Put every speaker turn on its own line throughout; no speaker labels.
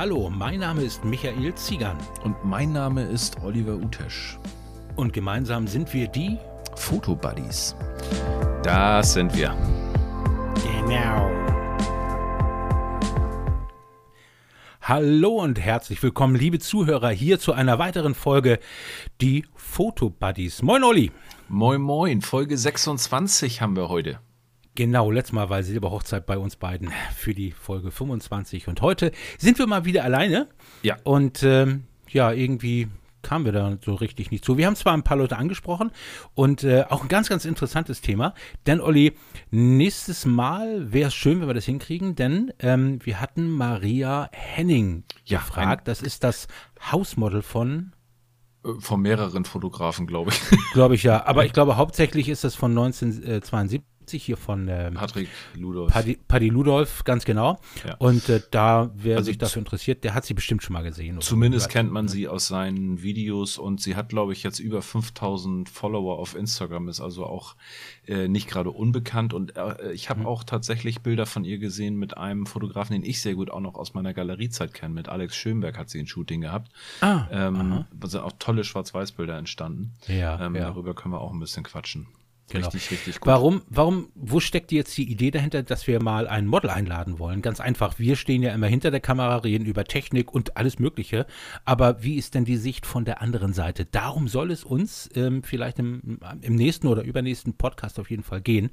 Hallo, mein Name ist Michael Ziegern.
Und mein Name ist Oliver Utesch.
Und gemeinsam sind wir die
Fotobuddies. Das sind wir.
Genau. Hallo und herzlich willkommen, liebe Zuhörer, hier zu einer weiteren Folge Die Fotobuddies. Moin, Olli.
Moin, moin. Folge 26 haben wir heute.
Genau, letztes Mal war Silberhochzeit bei uns beiden für die Folge 25 und heute sind wir mal wieder alleine.
Ja.
Und ähm, ja, irgendwie kamen wir da so richtig nicht zu. Wir haben zwar ein paar Leute angesprochen und äh, auch ein ganz, ganz interessantes Thema. Denn, Olli, nächstes Mal wäre es schön, wenn wir das hinkriegen, denn ähm, wir hatten Maria Henning
Ja,
gefragt. Das ist das Hausmodel von,
Äh, Von mehreren Fotografen, glaube ich.
glaube ich ja, aber ich glaube hauptsächlich ist das von 1972 hier von ähm,
Patrick Ludolf.
Paddy, Paddy Ludolf, ganz genau.
Ja.
Und äh, da, wer
Also
sich dafür interessiert, der hat sie bestimmt schon mal gesehen. oder
Zumindest
gehört.
kennt man sie aus seinen Videos und sie hat, glaube ich, jetzt über 5000 Follower auf Instagram, ist also auch äh, nicht gerade unbekannt. Und äh, ich
Mhm.
habe auch tatsächlich Bilder von ihr gesehen mit einem Fotografen, den ich sehr gut auch noch aus meiner Galeriezeit kenne. Mit Alex Schönberg hat sie ein Shooting gehabt.
Ah,
Ähm, da sind auch tolle Schwarz-Weiß-Bilder entstanden.
Ja,
ähm,
ja.
Darüber können wir auch ein bisschen quatschen.
Genau.
Richtig, richtig gut.
Warum, warum, wo steckt jetzt die Idee dahinter, dass wir mal ein Model einladen wollen? Ganz einfach, wir stehen ja immer hinter der Kamera, reden über Technik und alles Mögliche. Aber wie ist denn die Sicht von der anderen Seite? Darum soll es uns ähm, vielleicht im, im nächsten oder übernächsten Podcast auf jeden Fall gehen.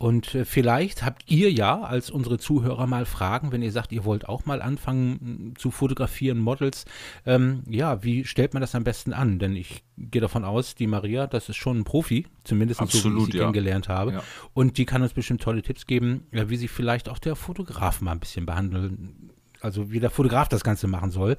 Und äh, vielleicht habt ihr ja als unsere Zuhörer mal Fragen, wenn ihr sagt, ihr wollt auch mal anfangen mh, zu fotografieren, Models. Ähm, ja, wie stellt man das am besten an? Denn ich gehe davon aus, die Maria, das ist schon ein Profi, zumindest so wie ich
Absolut,
sie
ja.
kennengelernt habe.
Ja.
Und die kann uns bestimmt tolle Tipps geben, ja, wie sie vielleicht auch der Fotograf mal ein bisschen behandeln. Also wie der Fotograf das Ganze machen soll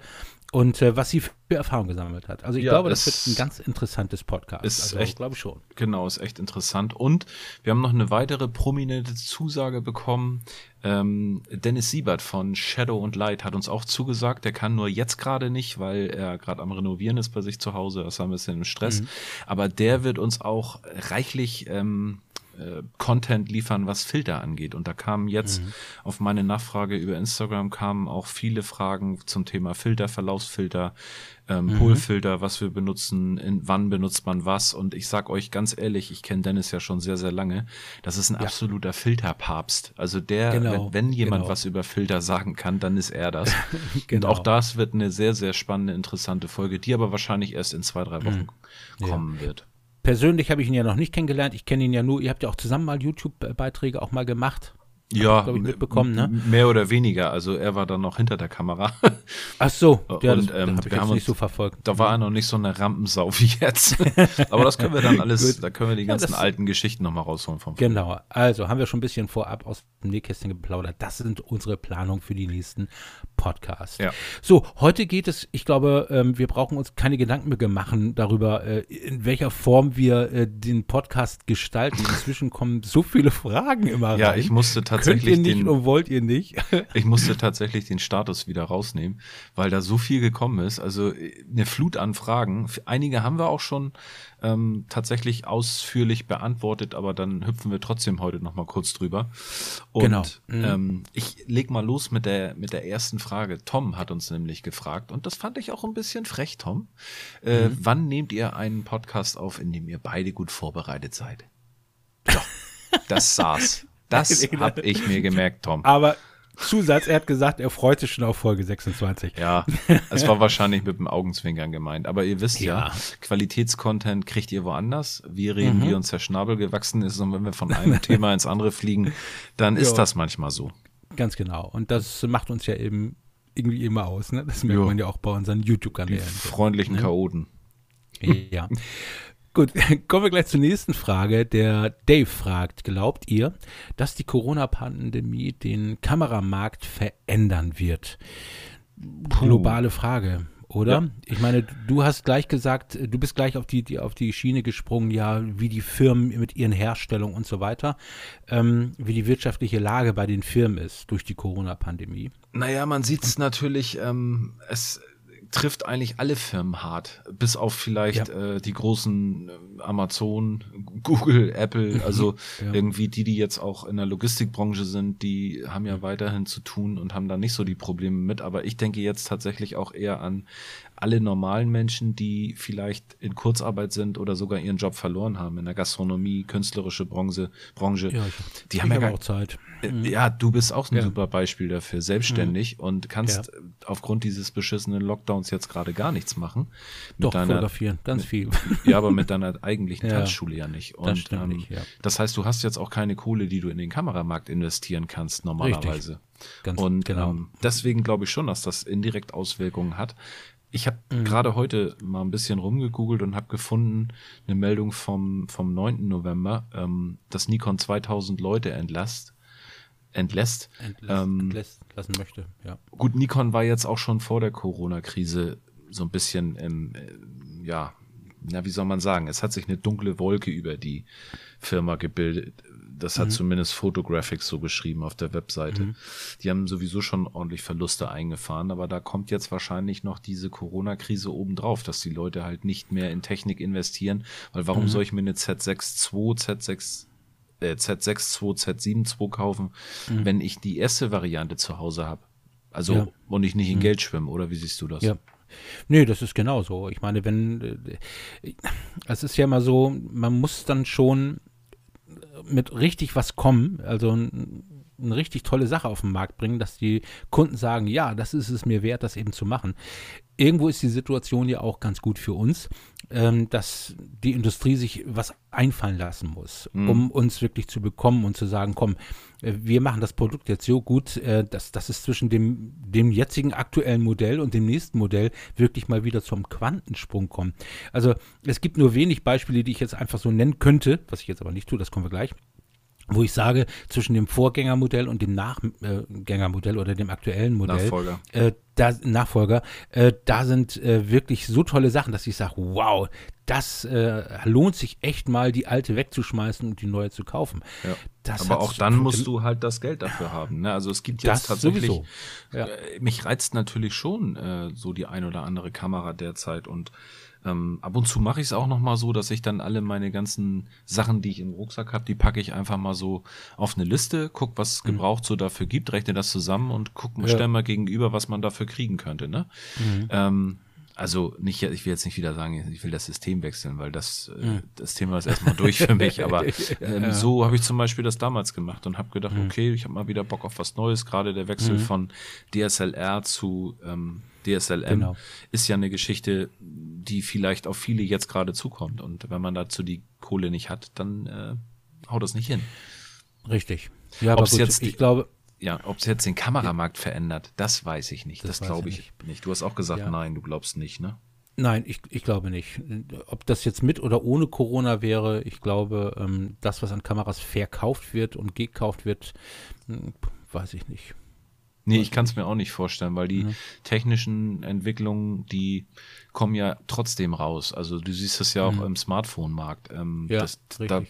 und äh, was sie für Erfahrung gesammelt hat. Also ich
Ja,
glaube, das wird ein ganz interessantes Podcast.
ist
also
echt-
glaube ich schon.
Genau, ist echt interessant. Und wir haben noch eine weitere prominente Zusage bekommen. Ähm, Dennis Siebert von Shadow und Light hat uns auch zugesagt. Der kann nur jetzt gerade nicht, weil er gerade am Renovieren ist bei sich zu Hause. Das ist ein bisschen im Stress. Aber der wird uns auch reichlich ähm, äh, Content liefern, was Filter angeht. Und da kamen jetzt auf meine Nachfrage über Instagram kamen auch viele Fragen zum Thema Filter, Verlaufsfilter, ähm, Polfilter, was wir benutzen, in, wann benutzt man was. Und ich sag euch ganz ehrlich, ich kenne Dennis ja schon sehr, sehr lange. Das ist ein absoluter Filterpapst. Also der,
Genau,
wenn, wenn jemand
genau.
was über Filter sagen kann, dann ist er das.
Genau.
Und auch das wird eine sehr, sehr spannende, interessante Folge, die aber wahrscheinlich erst in zwei, drei Wochen kommen wird.
Persönlich habe ich ihn ja noch nicht kennengelernt. Ich kenne ihn ja nur, ihr habt ja auch zusammen mal YouTube-Beiträge auch mal gemacht.
Ja,
glaub ich, mitbekommen, ne?
Mehr oder weniger. Also er war dann noch hinter der Kamera.
Ach so, ja,
Und,
das
ähm,
habe ich
wir haben
nicht
uns-
so verfolgt.
Da war er noch nicht so eine Rampensau wie jetzt. Aber das können wir dann alles, da können wir die ganzen
das-
alten Geschichten nochmal rausholen vom
Genau, also haben wir schon ein bisschen vorab aus dem Nähkästchen geplaudert. Das sind unsere Planungen für die nächsten Podcasts.
Ja.
So, heute geht es, ich glaube, ähm, wir brauchen uns keine Gedanken mehr machen darüber, äh, in welcher Form wir äh, den Podcast gestalten. Inzwischen kommen so viele Fragen immer
Ja,
rein.
ich musste
Könnt ihr
tatsächlich
nicht
den,
und wollt ihr nicht?
ich musste tatsächlich den Status wieder rausnehmen, weil da so viel gekommen ist. Also eine Flut an Fragen. Einige haben wir auch schon ähm, tatsächlich ausführlich beantwortet, aber dann hüpfen wir trotzdem heute nochmal kurz drüber. Und
Genau. Mhm.
ähm, ich leg mal los mit der, mit der ersten Frage. Tom hat uns nämlich gefragt, und das fand ich auch ein bisschen frech, Tom. Äh,
Mhm.
Wann nehmt ihr einen Podcast auf, in dem ihr beide gut vorbereitet seid? So, das saß. Das hab ich mir gemerkt, Tom.
Aber Zusatz, er hat gesagt, er freut sich schon auf Folge 26.
Ja, es war wahrscheinlich mit dem Augenzwinkern gemeint. Aber ihr wisst ja,
Ja.
Qualitätscontent kriegt ihr woanders. Wir reden, wie uns der Schnabel gewachsen ist. Und wenn wir von einem Thema ins andere fliegen, dann ist
Ja.
das manchmal so.
Ganz genau. Und das macht uns ja eben irgendwie immer aus. Ne? Das merkt
Ja.
man ja auch bei unseren YouTube-Kanälen.
freundlichen Chaoten.
Ja. Gut, kommen wir gleich zur nächsten Frage. Der Dave fragt, glaubt ihr, dass die Corona-Pandemie den Kameramarkt verändern wird? Globale Frage, oder?
Ja.
Ich meine, du hast gleich gesagt, du bist gleich auf die, die, auf die Schiene gesprungen, ja, wie die Firmen mit ihren Herstellungen und so weiter, ähm, wie die wirtschaftliche Lage bei den Firmen ist durch die Corona-Pandemie.
Naja, man sieht es natürlich, ähm, es trifft eigentlich alle Firmen hart, bis auf vielleicht ja. äh, die großen äh, Amazon, Google, Apple, mhm. also ja. irgendwie die, die jetzt auch in der Logistikbranche sind, die haben ja weiterhin zu tun und haben da nicht so die Probleme mit. Aber ich denke jetzt tatsächlich auch eher an alle normalen Menschen, die vielleicht in Kurzarbeit sind oder sogar ihren Job verloren haben in der Gastronomie, künstlerische Branche, Branche. Ja, die haben ja gar, auch Zeit. Äh, mhm. Ja, du bist auch ein ja. super Beispiel dafür, selbstständig mhm. und kannst ja. aufgrund dieses beschissenen Lockdowns jetzt gerade gar nichts machen.
Mit Doch, deiner, fotografieren, ganz viel.
Ja, aber mit deiner eigentlichen. Tanzschule ja nicht. Und das, ähm, nicht, ja. das heißt, du hast jetzt auch keine Kohle, die du in den Kameramarkt investieren kannst normalerweise. Richtig. Ganz und genau. ähm, deswegen glaube ich schon, dass das indirekt Auswirkungen hat. Ich habe mhm. gerade heute mal ein bisschen rumgegoogelt und habe gefunden eine Meldung vom, vom 9. November, ähm, dass Nikon 2000 Leute entlässt. Entlässt.
Entlässt, ähm, entlässt lassen möchte, ja.
Gut, Nikon war jetzt auch schon vor der Corona-Krise so ein bisschen im, äh, ja, na, wie soll man sagen, es hat sich eine dunkle Wolke über die Firma gebildet. Das hat mhm. zumindest Photographics so beschrieben auf der Webseite. Mhm. Die haben sowieso schon ordentlich Verluste eingefahren, aber da kommt jetzt wahrscheinlich noch diese Corona-Krise obendrauf, dass die Leute halt nicht mehr in Technik investieren, weil warum mhm. soll ich mir eine Z6 II, Z6 äh, Z6 II, Z7 II kaufen, mhm. wenn ich die erste Variante zu Hause habe? Also ja. und ich nicht in mhm. Geld schwimme, oder wie siehst du das?
Ja. Nee, das ist genau so. Ich meine, wenn, äh, es ist ja immer so, man muss dann schon mit richtig was kommen, also ein, eine richtig tolle Sache auf den Markt bringen, dass die Kunden sagen, ja, das ist es mir wert, das eben zu machen. Irgendwo ist die Situation ja auch ganz gut für uns, ähm, dass die Industrie sich was einfallen lassen muss, mhm. um uns wirklich zu bekommen und zu sagen, komm, äh, wir machen das Produkt jetzt so gut, äh, dass, dass es zwischen dem, dem jetzigen aktuellen Modell und dem nächsten Modell wirklich mal wieder zum Quantensprung kommt. Also es gibt nur wenig Beispiele, die ich jetzt einfach so nennen könnte, was ich jetzt aber nicht tue, das kommen wir gleich wo ich sage, zwischen dem Vorgängermodell und dem Nachgängermodell oder dem aktuellen Modell, Nachfolger, äh, da, Nachfolger, äh, da sind äh, wirklich so tolle Sachen, dass ich sage, wow, das äh, lohnt sich echt mal, die alte wegzuschmeißen und die neue zu kaufen.
Ja. Aber auch dann musst du halt das Geld dafür haben. Ne? Also es gibt jetzt tatsächlich, ja. Äh, mich reizt natürlich schon äh, so die ein oder andere Kamera derzeit und ähm, ab und zu mache ich es auch noch mal so, dass ich dann alle meine ganzen Sachen, die ich im Rucksack habe, die packe ich einfach mal so auf eine Liste, guck, was es mhm. gebraucht so dafür gibt, rechne das zusammen und guck, ja. stell mal gegenüber, was man dafür kriegen könnte. Ne? Mhm. Ähm, also nicht, ich will jetzt nicht wieder sagen, ich will das System wechseln, weil das, mhm. äh, das Thema ist erstmal durch für mich. Aber ähm, ja. so habe ich zum Beispiel das damals gemacht und habe gedacht, mhm. okay, ich habe mal wieder Bock auf was Neues. Gerade der Wechsel mhm. von DSLR zu ähm, DSLM genau. ist ja eine Geschichte, die vielleicht auf viele jetzt gerade zukommt. Und wenn man dazu die Kohle nicht hat, dann äh, haut das nicht hin.
Richtig.
Ja, aber gut, jetzt, ich glaube, ja, ob es jetzt den Kameramarkt verändert, das weiß ich nicht. Das, das glaube ich nicht. nicht. Du hast auch gesagt, ja. nein, du glaubst nicht, ne?
Nein, ich, ich glaube nicht. Ob das jetzt mit oder ohne Corona wäre, ich glaube, ähm, das, was an Kameras verkauft wird und gekauft wird, hm, weiß ich nicht.
Nee, ich kann es mir auch nicht vorstellen, weil die mhm. technischen Entwicklungen, die kommen ja trotzdem raus. Also du siehst es ja auch mhm. im Smartphone-Markt. Ähm,
ja, das, richtig.
Da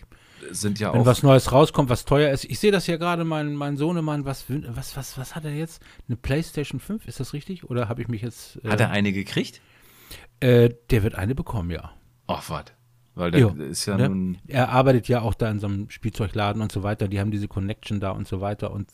sind ja
Wenn
auch.
was Neues rauskommt, was teuer ist. Ich sehe das ja gerade, mein, mein Sohnemann, was, was, was, was hat er jetzt? Eine PlayStation 5, ist das richtig? Oder habe ich mich jetzt.
Äh, hat er eine gekriegt?
Äh, der wird eine bekommen, ja.
Ach, was? Weil der jo, ist ja ne? nun.
Er arbeitet ja auch da in so einem Spielzeugladen und so weiter. Die haben diese Connection da und so weiter. Und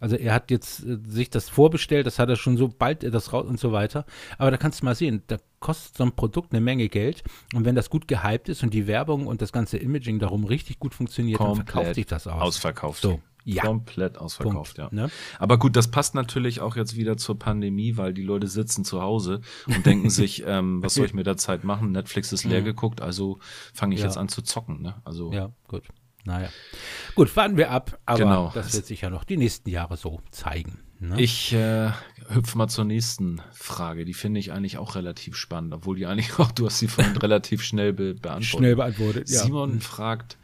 also er hat jetzt äh, sich das vorbestellt, das hat er schon so bald er das raus und so weiter. Aber da kannst du mal sehen, da kostet so ein Produkt eine Menge Geld. Und wenn das gut gehypt ist und die Werbung und das ganze Imaging darum richtig gut funktioniert,
Komplett
dann verkauft sich das aus.
Ausverkauft.
So.
Ja. Komplett ausverkauft, Punkt, ja. Ne? Aber gut, das passt natürlich auch jetzt wieder zur Pandemie, weil die Leute sitzen zu Hause und denken sich, ähm, was soll ich mit der Zeit machen? Netflix ist leer mhm. geguckt, also fange ich ja. jetzt an zu zocken. Ne? Also
ja, gut. Naja. Gut, warten wir ab, aber genau. das wird sich ja noch die nächsten Jahre so zeigen.
Ne? Ich äh, hüpfe mal zur nächsten Frage. Die finde ich eigentlich auch relativ spannend, obwohl die eigentlich auch, du hast sie vorhin relativ schnell be beantwortet.
Schnell beantwortet,
ja. Simon mhm. fragt,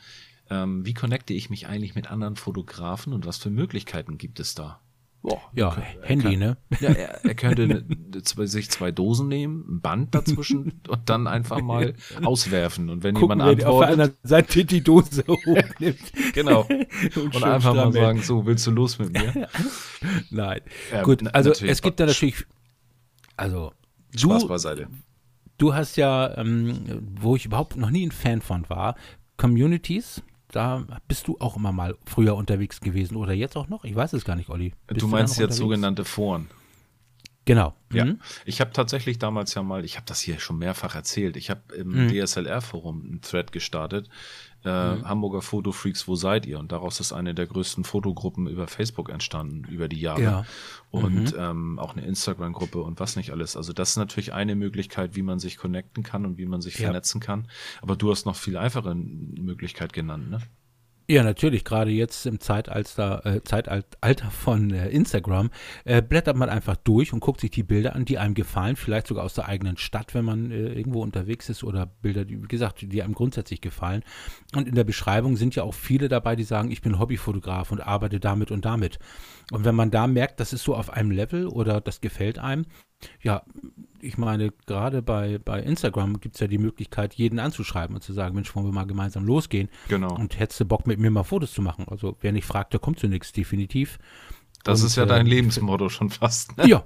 ähm, wie connecte ich mich eigentlich mit anderen Fotografen und was für Möglichkeiten gibt es da?
Boah, ja, Handy,
kann,
ne?
Ja, er, er könnte ne, sich zwei Dosen nehmen, ein Band dazwischen und dann einfach mal auswerfen. Und wenn Gucken, jemand antwortet. Auf einer
Seite die Dose hochnimmt.
genau. Und, und einfach mal sagen, so, willst du los mit mir?
Nein. Ja, Gut, also es gibt da natürlich, also
Spaß beiseite.
Du hast ja, ähm, wo ich überhaupt noch nie ein Fan von war, Communities. Da bist du auch immer mal früher unterwegs gewesen oder jetzt auch noch? Ich weiß es gar nicht, Olli.
Bist du meinst jetzt unterwegs? sogenannte Foren.
Genau.
Ja, mhm. ich habe tatsächlich damals ja mal, ich habe das hier schon mehrfach erzählt, ich habe im mhm. DSLR-Forum einen Thread gestartet, äh, mhm. Hamburger Fotofreaks, wo seid ihr? Und daraus ist eine der größten Fotogruppen über Facebook entstanden über die Jahre. Ja. Und mhm. ähm, auch eine Instagram-Gruppe und was nicht alles. Also das ist natürlich eine Möglichkeit, wie man sich connecten kann und wie man sich ja. vernetzen kann. Aber du hast noch viel einfache Möglichkeit genannt, ne?
Ja, natürlich. Gerade jetzt im Zeitalter, äh, Zeitalter von äh, Instagram äh, blättert man einfach durch und guckt sich die Bilder an, die einem gefallen. Vielleicht sogar aus der eigenen Stadt, wenn man äh, irgendwo unterwegs ist oder Bilder, die, wie gesagt, die einem grundsätzlich gefallen. Und in der Beschreibung sind ja auch viele dabei, die sagen, ich bin Hobbyfotograf und arbeite damit und damit. Und wenn man da merkt, das ist so auf einem Level oder das gefällt einem, ja, ich meine, gerade bei, bei Instagram gibt es ja die Möglichkeit, jeden anzuschreiben und zu sagen, Mensch, wollen wir mal gemeinsam losgehen?
Genau.
Und hättest du Bock, mit mir mal Fotos zu machen? Also wer nicht fragt, der kommt zu nichts, definitiv.
Das und, ist ja dein äh, Lebensmotto schon fast.
Ne? Ja.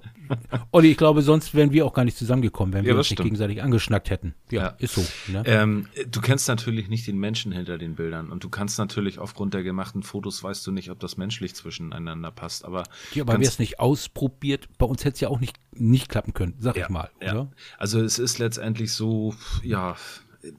Olli, ich glaube, sonst wären wir auch gar nicht zusammengekommen, wenn ja, wir uns nicht gegenseitig angeschnackt hätten. Ja, ja. ist so.
Ne? Ähm, du kennst natürlich nicht den Menschen hinter den Bildern und du kannst natürlich aufgrund der gemachten Fotos weißt du nicht, ob das menschlich zwischeneinander passt. Aber,
ja, aber wer es nicht ausprobiert, bei uns hätte es ja auch nicht, nicht klappen können, sag ja, ich mal.
Ja. Also es ist letztendlich so, ja,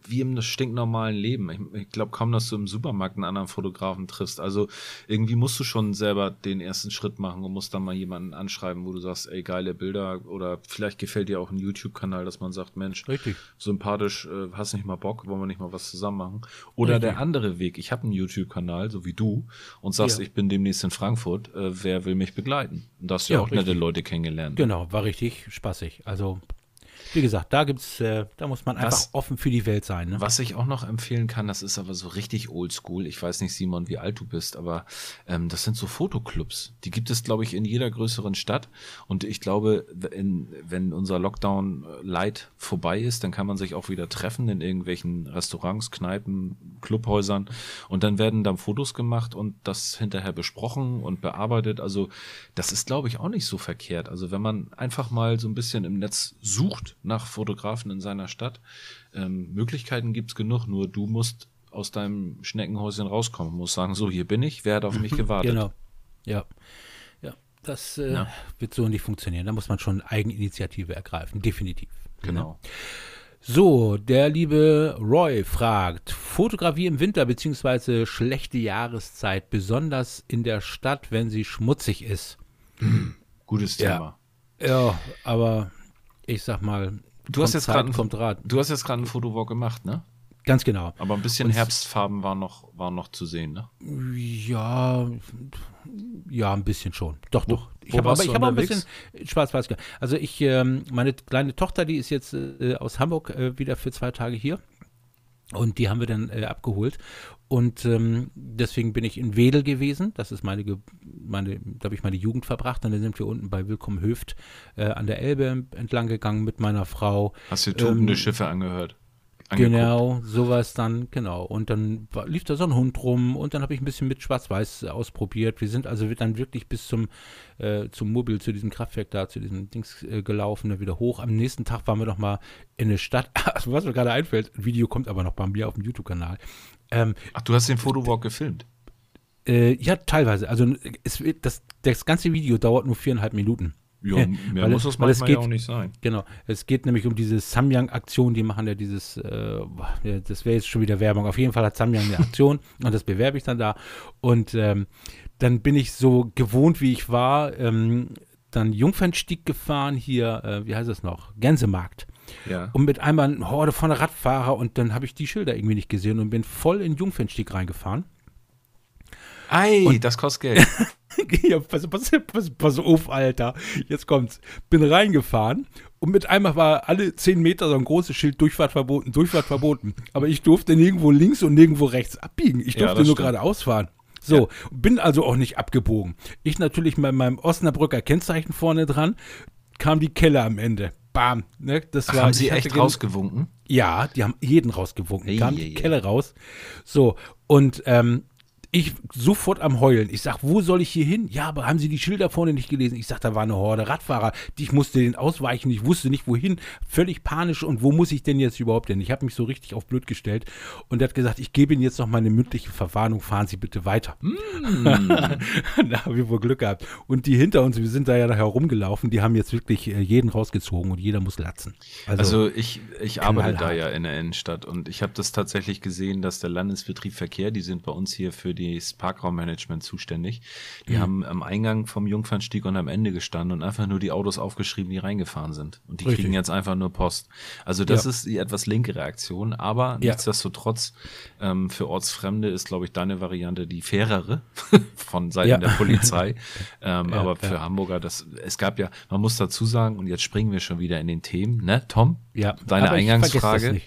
wie im stinknormalen Leben. Ich, ich glaube kaum, dass du im Supermarkt einen anderen Fotografen triffst. Also irgendwie musst du schon selber den ersten Schritt machen und musst dann mal jemanden anschreiben, wo du sagst, ey, geile Bilder oder vielleicht gefällt dir auch ein YouTube-Kanal, dass man sagt, Mensch,
Richtig.
sympathisch, äh, hast nicht mal Bock, wollen wir nicht mal was zusammen machen? Oder Richtig. der andere Weg, ich habe einen YouTube-Kanal, so wie du, und sagst, ja. ich bin demnächst in Frankfurt, äh, wer will mich begleiten? Und da hast du ja, auch richtig. nette Leute kennengelernt.
Genau, war richtig spaßig. Also wie gesagt, da gibt's, äh, da muss man einfach was, offen für die Welt sein. Ne?
Was ich auch noch empfehlen kann, das ist aber so richtig oldschool. Ich weiß nicht, Simon, wie alt du bist, aber ähm, das sind so Fotoclubs. Die gibt es, glaube ich, in jeder größeren Stadt. Und ich glaube, in, wenn unser Lockdown äh, light vorbei ist, dann kann man sich auch wieder treffen in irgendwelchen Restaurants, Kneipen, Clubhäusern. Und dann werden dann Fotos gemacht und das hinterher besprochen und bearbeitet. Also das ist, glaube ich, auch nicht so verkehrt. Also wenn man einfach mal so ein bisschen im Netz sucht nach Fotografen in seiner Stadt. Ähm, Möglichkeiten es genug, nur du musst aus deinem Schneckenhäuschen rauskommen, musst sagen, so, hier bin ich, wer hat auf mich gewartet?
Genau, ja. Ja, das äh, ja. wird so nicht funktionieren. Da muss man schon Eigeninitiative ergreifen, definitiv.
Genau.
Ja. So, der liebe Roy fragt, Fotografie im Winter bzw. schlechte Jahreszeit, besonders in der Stadt, wenn sie schmutzig ist.
Gutes Thema.
Ja, ja aber ich sag mal,
du hast jetzt gerade Du hast jetzt gerade einen Fotowalk gemacht, ne?
Ganz genau.
Aber ein bisschen Und Herbstfarben waren noch, waren noch zu sehen, ne?
Ja, ja, ein bisschen schon. Doch, wo, doch. Ich habe aber ich habe auch ein bisschen schwarz-weiß. Also ich, ähm, meine kleine Tochter, die ist jetzt äh, aus Hamburg äh, wieder für zwei Tage hier. Und die haben wir dann äh, abgeholt. Und ähm, deswegen bin ich in Wedel gewesen. Das ist meine, meine da habe ich meine Jugend verbracht. Und dann sind wir unten bei Willkommen Höft äh, an der Elbe entlang gegangen mit meiner Frau.
Hast du tobende ähm, Schiffe angehört?
Angeguckt. Genau, sowas dann, genau. Und dann war, lief da so ein Hund rum und dann habe ich ein bisschen mit Schwarz-Weiß ausprobiert. Wir sind also dann wirklich bis zum, äh, zum Mobil, zu diesem Kraftwerk da, zu diesem Dings äh, gelaufen, dann wieder hoch. Am nächsten Tag waren wir noch mal in der Stadt. Also, was mir gerade einfällt, ein Video kommt aber noch bei mir auf dem YouTube-Kanal.
Ähm, Ach, du hast den Fotowalk gefilmt?
Äh, ja, teilweise. Also es, das, das ganze Video dauert nur viereinhalb Minuten.
Ja, mehr weil, muss das manchmal geht, ja auch nicht sein.
Genau. Es geht nämlich um diese Samyang-Aktion, die machen ja dieses, äh, das wäre jetzt schon wieder Werbung. Auf jeden Fall hat Samyang eine Aktion und das bewerbe ich dann da. Und ähm, dann bin ich so gewohnt, wie ich war, ähm, dann Jungfernstieg gefahren, hier, äh, wie heißt es noch? Gänsemarkt.
Ja.
Und mit einmal eine Horde von Radfahrer und dann habe ich die Schilder irgendwie nicht gesehen und bin voll in Jungfernstieg reingefahren.
Ei, und das kostet Geld.
ja, pass, pass, pass, pass auf, Alter. Jetzt kommt's. Bin reingefahren und mit einmal war alle zehn Meter so ein großes Schild Durchfahrt verboten, Durchfahrt verboten. Aber ich durfte nirgendwo links und nirgendwo rechts abbiegen. Ich durfte ja, nur geradeaus fahren. So, ja. bin also auch nicht abgebogen. Ich natürlich mit meinem Osnabrücker Kennzeichen vorne dran, kam die Kelle am Ende. Bam. Ne?
Das Ach, war, haben sie echt rausgewunken?
Ja, die haben jeden rausgewunken. Ei, kam die Kelle raus. So, und ähm, Ich sofort am Heulen. Ich sag, wo soll ich hier hin? Ja, aber haben Sie die Schilder vorne nicht gelesen? Ich sag, da war eine Horde Radfahrer. Ich musste den ausweichen. Ich wusste nicht, wohin. Völlig panisch. Und wo muss ich denn jetzt überhaupt hin? Ich habe mich so richtig auf blöd gestellt und er hat gesagt, ich gebe Ihnen jetzt noch meine mündliche Verwarnung. Fahren Sie bitte weiter. Mm. da haben wir wohl Glück gehabt. Und die hinter uns, wir sind da ja nachher rumgelaufen, die haben jetzt wirklich äh, jeden rausgezogen und jeder muss latzen.
Also, also ich, ich arbeite da ja in der Innenstadt und ich habe das tatsächlich gesehen, dass der Landesbetrieb Verkehr, die sind bei uns hier für das Parkraummanagement zuständig. Die mhm. haben am Eingang vom Jungfernstieg und am Ende gestanden und einfach nur die Autos aufgeschrieben, die reingefahren sind. Und die Richtig. kriegen jetzt einfach nur Post. Also das ja. ist die etwas linke Reaktion, aber ja. nichtsdestotrotz ähm, für Ortsfremde ist, glaube ich, deine Variante die fairere von Seiten ja. der Polizei. ähm, aber für Hamburger, das es gab ja, man muss dazu sagen, und jetzt springen wir schon wieder in den Themen, ne, Tom?
Ja.
Deine Eingangsfrage.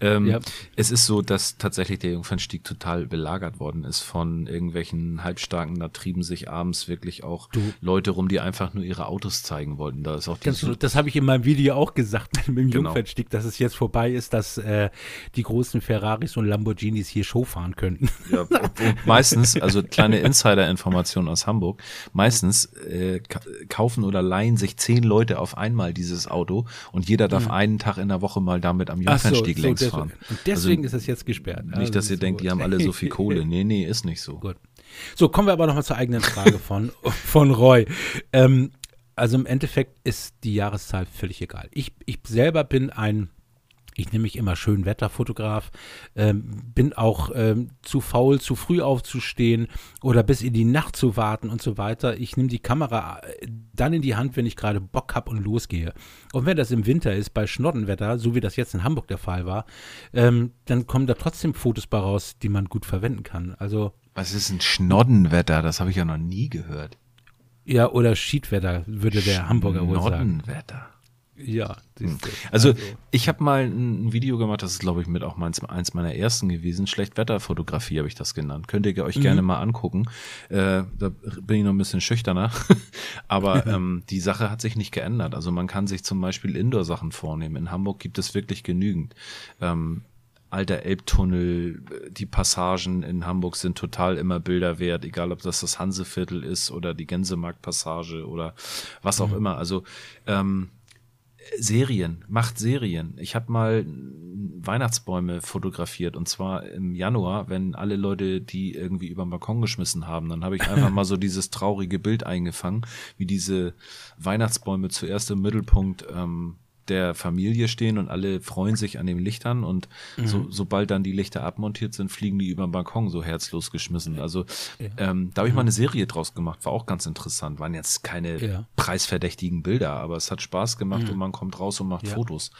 Ähm, ja. Es ist so, dass tatsächlich der Jungfernstieg total belagert worden ist von irgendwelchen Halbstarken. Da trieben sich abends wirklich auch du. Leute rum, die einfach nur ihre Autos zeigen wollten. Da ist auch
du, das habe ich in meinem Video auch gesagt mit dem genau. Jungfernstieg, dass es jetzt vorbei ist, dass äh, die großen Ferraris und Lamborghinis hier Show fahren könnten.
Ja, meistens, also kleine Insider-Information aus Hamburg, meistens äh, kaufen oder leihen sich zehn Leute auf einmal dieses Auto und jeder darf mhm. einen Tag in der Woche mal damit am Jungfernstieg so, so, fahren.
Und deswegen also, ist es jetzt gesperrt.
Nicht, also, dass ihr denkt, gut. die haben alle so viel Kohle. Nee, nee, ist nicht so. Gut.
So, kommen wir aber nochmal zur eigenen Frage von, von Roy. Ähm, also im Endeffekt ist die Jahreszahl völlig egal. Ich, ich selber bin ein ich nehme mich immer schön Wetterfotograf, ähm, bin auch ähm, zu faul, zu früh aufzustehen oder bis in die Nacht zu warten und so weiter. Ich nehme die Kamera äh, dann in die Hand, wenn ich gerade Bock habe und losgehe. Und wenn das im Winter ist, bei Schnoddenwetter, so wie das jetzt in Hamburg der Fall war, ähm, dann kommen da trotzdem Fotos bei raus, die man gut verwenden kann. Also
Was ist ein Schnoddenwetter? Das habe ich ja noch nie gehört.
Ja, oder Schiedwetter, würde der Hamburger wohl sagen.
Schnoddenwetter.
Ja.
Hm. Also, also, ich habe mal ein Video gemacht, das ist glaube ich mit auch meins, eins meiner ersten gewesen. Schlechtwetterfotografie habe ich das genannt. Könnt ihr euch mhm. gerne mal angucken. Äh, da bin ich noch ein bisschen schüchterner. Aber ähm, die Sache hat sich nicht geändert. Also man kann sich zum Beispiel Indoor-Sachen vornehmen. In Hamburg gibt es wirklich genügend. Ähm, alter Elbtunnel, die Passagen in Hamburg sind total immer Bilder wert, egal ob das das Hanseviertel ist oder die Gänsemarktpassage oder was auch mhm. immer. Also ähm, Serien, macht Serien. Ich habe mal Weihnachtsbäume fotografiert und zwar im Januar, wenn alle Leute die irgendwie über den Balkon geschmissen haben, dann habe ich einfach mal so dieses traurige Bild eingefangen, wie diese Weihnachtsbäume zuerst im Mittelpunkt ähm, der Familie stehen und alle freuen sich an den Lichtern und mhm. so, sobald dann die Lichter abmontiert sind, fliegen die über den Balkon so herzlos geschmissen. Also ja. ähm, da habe ich mal eine Serie draus gemacht, war auch ganz interessant. Waren jetzt keine ja. preisverdächtigen Bilder, aber es hat Spaß gemacht mhm. und man kommt raus und macht ja. Fotos.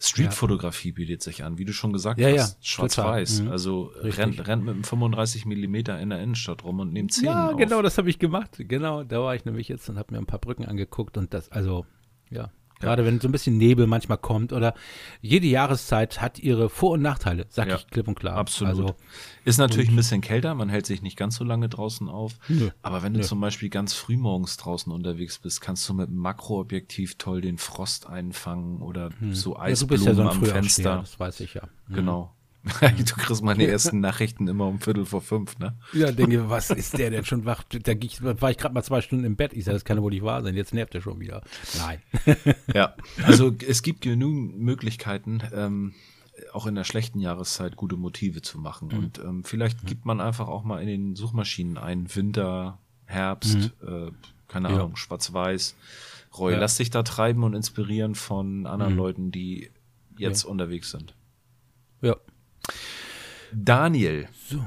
Streetfotografie bietet sich an, wie du schon gesagt hast, schwarz-weiß. Mhm. Also rennt, rennt mit einem 35 Millimeter in der Innenstadt rum und nimmt Szenen Ja,
genau, das habe ich gemacht. Genau, da war ich nämlich jetzt und habe mir ein paar Brücken angeguckt und das, also ja, Gerade wenn so ein bisschen Nebel manchmal kommt oder jede Jahreszeit hat ihre Vor- und Nachteile, sag ja, ich klipp und klar.
Absolut. Also, ist natürlich ein bisschen kälter, man hält sich nicht ganz so lange draußen auf. Nö, aber wenn du nö. zum Beispiel ganz früh morgens draußen unterwegs bist, kannst du mit einem Makroobjektiv toll den Frost einfangen oder hm. so Eisblumen ja, so am Fenster.
Das weiß ich ja.
Hm. Genau. du kriegst meine ersten Nachrichten immer um Viertel vor fünf, ne?
Ja, denke, was ist der denn schon wach? Da war ich gerade mal zwei Stunden im Bett. Ich sage, das kann ja wohl nicht wahr sein. Jetzt nervt er schon wieder. Nein.
ja, also es gibt genügend Möglichkeiten, ähm, auch in der schlechten Jahreszeit gute Motive zu machen. Mhm. Und ähm, vielleicht mhm. gibt man einfach auch mal in den Suchmaschinen ein Winter, Herbst, mhm. äh, keine Ahnung, ja. Schwarz-Weiß. Roy, ja. lass dich da treiben und inspirieren von anderen mhm. Leuten, die jetzt unterwegs sind. Daniel so.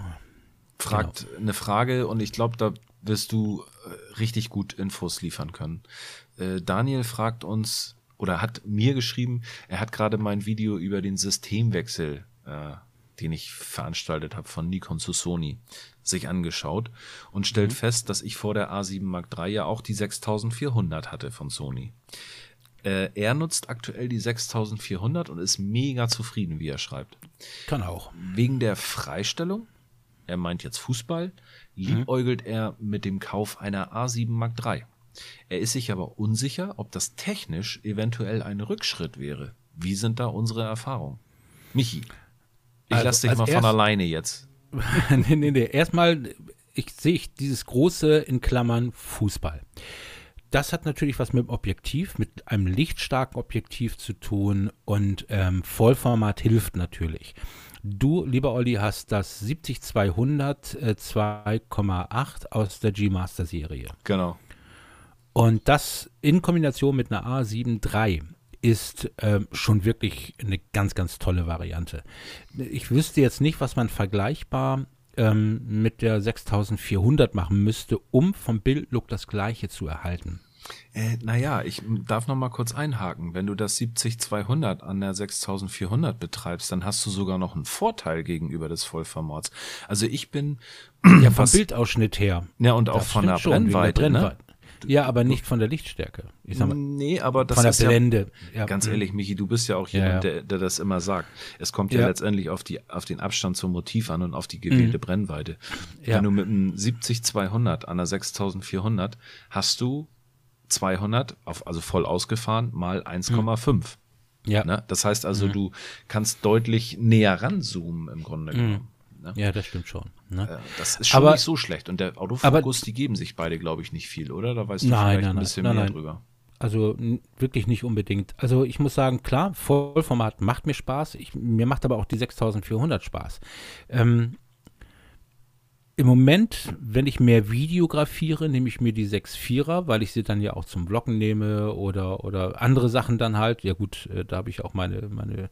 fragt genau. eine Frage und ich glaube, da wirst du äh, richtig gut Infos liefern können. Äh, Daniel fragt uns oder hat mir geschrieben, er hat gerade mein Video über den Systemwechsel, äh, den ich veranstaltet habe von Nikon zu Sony, sich angeschaut und stellt mhm. fest, dass ich vor der A7 Mark III ja auch die 6400 hatte von Sony. Äh, er nutzt aktuell die 6400 und ist mega zufrieden, wie er schreibt.
Kann auch.
Wegen der Freistellung, er meint jetzt Fußball, liebäugelt mhm. er mit dem Kauf einer A7 Mark III. Er ist sich aber unsicher, ob das technisch eventuell ein Rückschritt wäre. Wie sind da unsere Erfahrungen? Michi, ich also, lasse dich mal von alleine jetzt.
nee, nee, nee. Erstmal, ich sehe dieses große in Klammern Fußball. Das hat natürlich was mit dem Objektiv, mit einem lichtstarken Objektiv zu tun und ähm, Vollformat hilft natürlich. Du, lieber Olli, hast das 70-200 äh, 2,8 aus der G-Master-Serie.
Genau.
Und das in Kombination mit einer A7 III ist ähm, schon wirklich eine ganz, ganz tolle Variante. Ich wüsste jetzt nicht, was man vergleichbar ähm, mit der 6400 machen müsste, um vom Bildlook das gleiche zu erhalten.
Äh, naja, ich darf noch mal kurz einhaken. Wenn du das 70-200 an der 6400 betreibst, dann hast du sogar noch einen Vorteil gegenüber des Vollformats. Also ich bin
ja vom Bildausschnitt her.
Ja und auch von der Brennweite, der Brennweite. Ne?
Ja, aber nicht von der Lichtstärke.
Ich sag mal, nee, aber das
von der
ist
Blende.
Ja, ganz mhm. ehrlich, Michi, du bist ja auch jemand, ja, ja. Der, der das immer sagt. Es kommt ja, letztendlich auf, die, auf den Abstand zum Motiv an und auf die gewählte mhm. Brennweite. Wenn du mit einem 70-200 an der 6400 hast du 200, auf, also voll ausgefahren, mal 1,5. Mhm. Ja. Ne? Das heißt also, mhm. du kannst deutlich näher ranzoomen im Grunde mhm. genommen.
Ne? Ja, das stimmt schon. Ne?
Das ist schon aber, nicht so schlecht. Und der Autofokus, aber, die geben sich beide, glaube ich, nicht viel, oder? Da weißt du nein, vielleicht nein, ein bisschen nein, mehr drüber.
Also wirklich nicht unbedingt. Also ich muss sagen, klar, Vollformat macht mir Spaß. Ich, mir macht aber auch die 6400 Spaß. Ähm, Im Moment, wenn ich mehr videografiere, nehme ich mir die 6.4er, weil ich sie dann ja auch zum Vloggen nehme oder, oder andere Sachen dann halt. Ja gut, äh, da habe ich auch meine, meine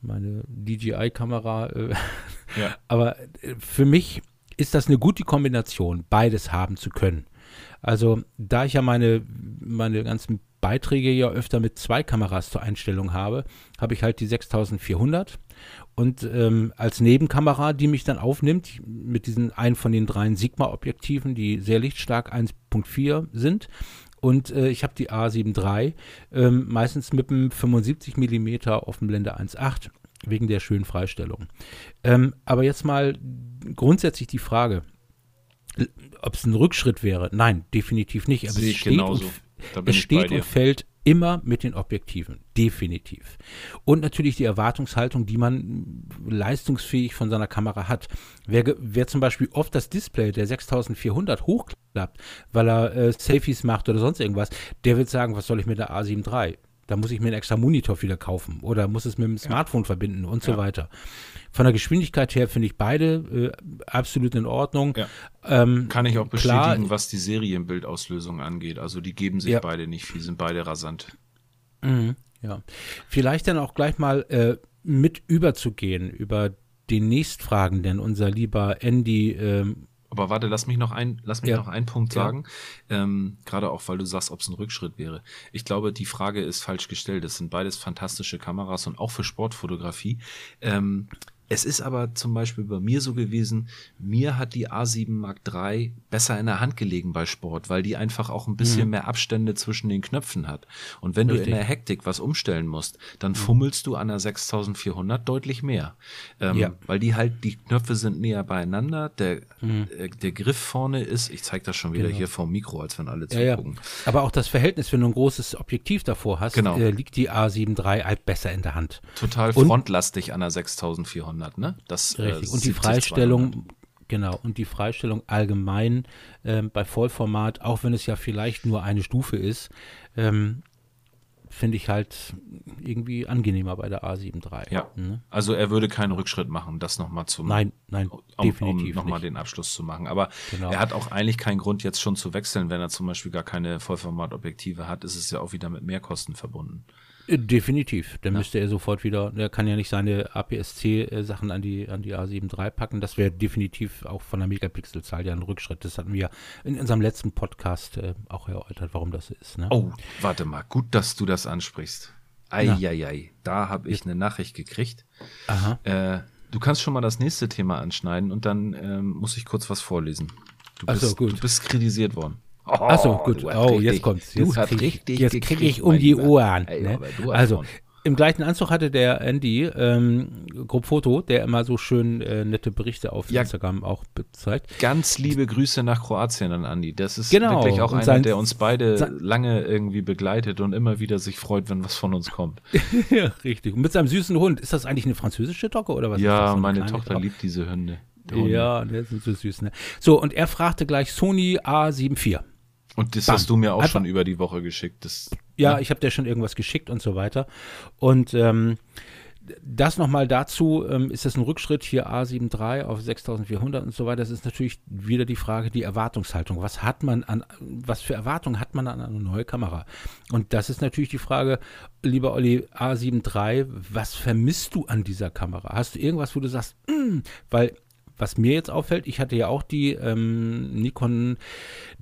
meine DJI-Kamera. Äh, ja. Aber äh, für mich ist das eine gute Kombination, beides haben zu können. Also, da ich ja meine, meine ganzen Beiträge ja öfter mit zwei Kameras zur Einstellung habe, habe ich halt die 6400 und ähm, als Nebenkamera, die mich dann aufnimmt, mit diesen einen von den dreien Sigma-Objektiven, die sehr lichtstark 1.4 sind. Und äh, ich habe die A7 III, ähm, meistens mit einem 75 mm auf dem Blende 1.8 wegen der schönen Freistellung. Ähm, aber jetzt mal grundsätzlich die Frage, ob es ein Rückschritt wäre. Nein, definitiv nicht.
Aber Sehe es steht, und,
es steht und fällt immer mit den Objektiven. Definitiv. Und natürlich die Erwartungshaltung, die man leistungsfähig von seiner Kamera hat. Wer, wer zum Beispiel oft das Display der 6400 hochklappt, weil er äh, Selfies macht oder sonst irgendwas, der wird sagen, was soll ich mit der A7 III? Da muss ich mir einen extra Monitor wieder kaufen oder muss es mit dem Smartphone ja. verbinden und ja. so weiter. Von der Geschwindigkeit her finde ich beide äh, absolut in Ordnung. Ja.
Ähm, Kann ich auch bestätigen, klar, was die Serienbildauslösung angeht. Also die geben sich beide nicht viel, sind beide rasant.
Mhm, ja. Vielleicht dann auch gleich mal äh, mit überzugehen über den nächstfragenden, unser lieber Andy ähm,
aber warte, lass mich noch ein, lass mich ja. noch einen Punkt sagen. Ja. Ähm, Gerade auch, weil du sagst, ob es ein Rückschritt wäre. Ich glaube, die Frage ist falsch gestellt. Es sind beides fantastische Kameras und auch für Sportfotografie. Ähm, es ist aber zum Beispiel bei mir so gewesen, mir hat die A7 Mark III besser in der Hand gelegen bei Sport, weil die einfach auch ein bisschen mhm. mehr Abstände zwischen den Knöpfen hat. Und wenn Richtig. du in der Hektik was umstellen musst, dann mhm. fummelst du an der 6400 deutlich mehr. Ähm, ja. Weil die halt, die Knöpfe sind näher beieinander, der, mhm. äh, der Griff vorne ist, ich zeige das schon wieder genau. hier vom Mikro, als wenn alle ja, zugucken. Ja.
Aber auch das Verhältnis, wenn du ein großes Objektiv davor hast, genau. äh, liegt die A7 III halt besser in der Hand.
Total Und frontlastig an der 6400. 200, ne?
Das, äh, Richtig. Äh, und die Freistellung, 200. genau, und die Freistellung allgemein äh, bei Vollformat, auch wenn es ja vielleicht nur eine Stufe ist, ähm, finde ich halt irgendwie angenehmer bei der A7 III.
Ja. Ne? Also er würde keinen Rückschritt machen, das nochmal zu
Nein, nein,
um, definitiv um nochmal den Abschluss zu machen. Aber genau. er hat auch eigentlich keinen Grund, jetzt schon zu wechseln, wenn er zum Beispiel gar keine Vollformatobjektive hat, ist es ja auch wieder mit Mehrkosten verbunden.
Äh, definitiv. Dann ja. müsste er sofort wieder, er kann ja nicht seine APS-C-Sachen an die, an die A7 III packen. Das wäre definitiv auch von der Megapixelzahl ja ein Rückschritt. Das hatten wir in unserem letzten Podcast äh, auch erläutert, warum das ist. Ne?
Oh, warte mal, gut, dass du das ansprichst. Eieiei, da habe ich eine Nachricht gekriegt. Aha. Äh, du kannst schon mal das nächste Thema anschneiden und dann ähm, muss ich kurz was vorlesen. Du bist, so, gut. du bist kritisiert worden.
Oh, Achso, gut. Oh, richtig, jetzt kommt's. Jetzt kriege krieg ich um die Ohren. Ne? Also, im gleichen Anzug hatte der Andy, ähm, Gruppfoto, der immer so schön äh, nette Berichte auf ja, Instagram auch zeigt.
Ganz liebe Grüße nach Kroatien an Andy. Das ist genau. wirklich auch und einer, sein, der uns beide lange irgendwie begleitet und immer wieder sich freut, wenn was von uns kommt.
ja, richtig. Und mit seinem süßen Hund. Ist das eigentlich eine französische Dogge oder was?
Ja, meine Tochter Dogge? liebt diese Hunde.
Ja, der sind so süß, ne? So, und er fragte gleich Sony A74.
Und das Bam. hast du mir auch Einfach, schon über die Woche geschickt. Das,
ja, ja, ich habe dir schon irgendwas geschickt und so weiter. Und ähm, das nochmal dazu, ähm, ist das ein Rückschritt hier A73 auf 6400 und so weiter? Das ist natürlich wieder die Frage, die Erwartungshaltung. Was hat man an, was für Erwartungen hat man an eine neue Kamera? Und das ist natürlich die Frage, lieber Olli, A73, was vermisst du an dieser Kamera? Hast du irgendwas, wo du sagst, mm, weil was mir jetzt auffällt, ich hatte ja auch die ähm, Nikon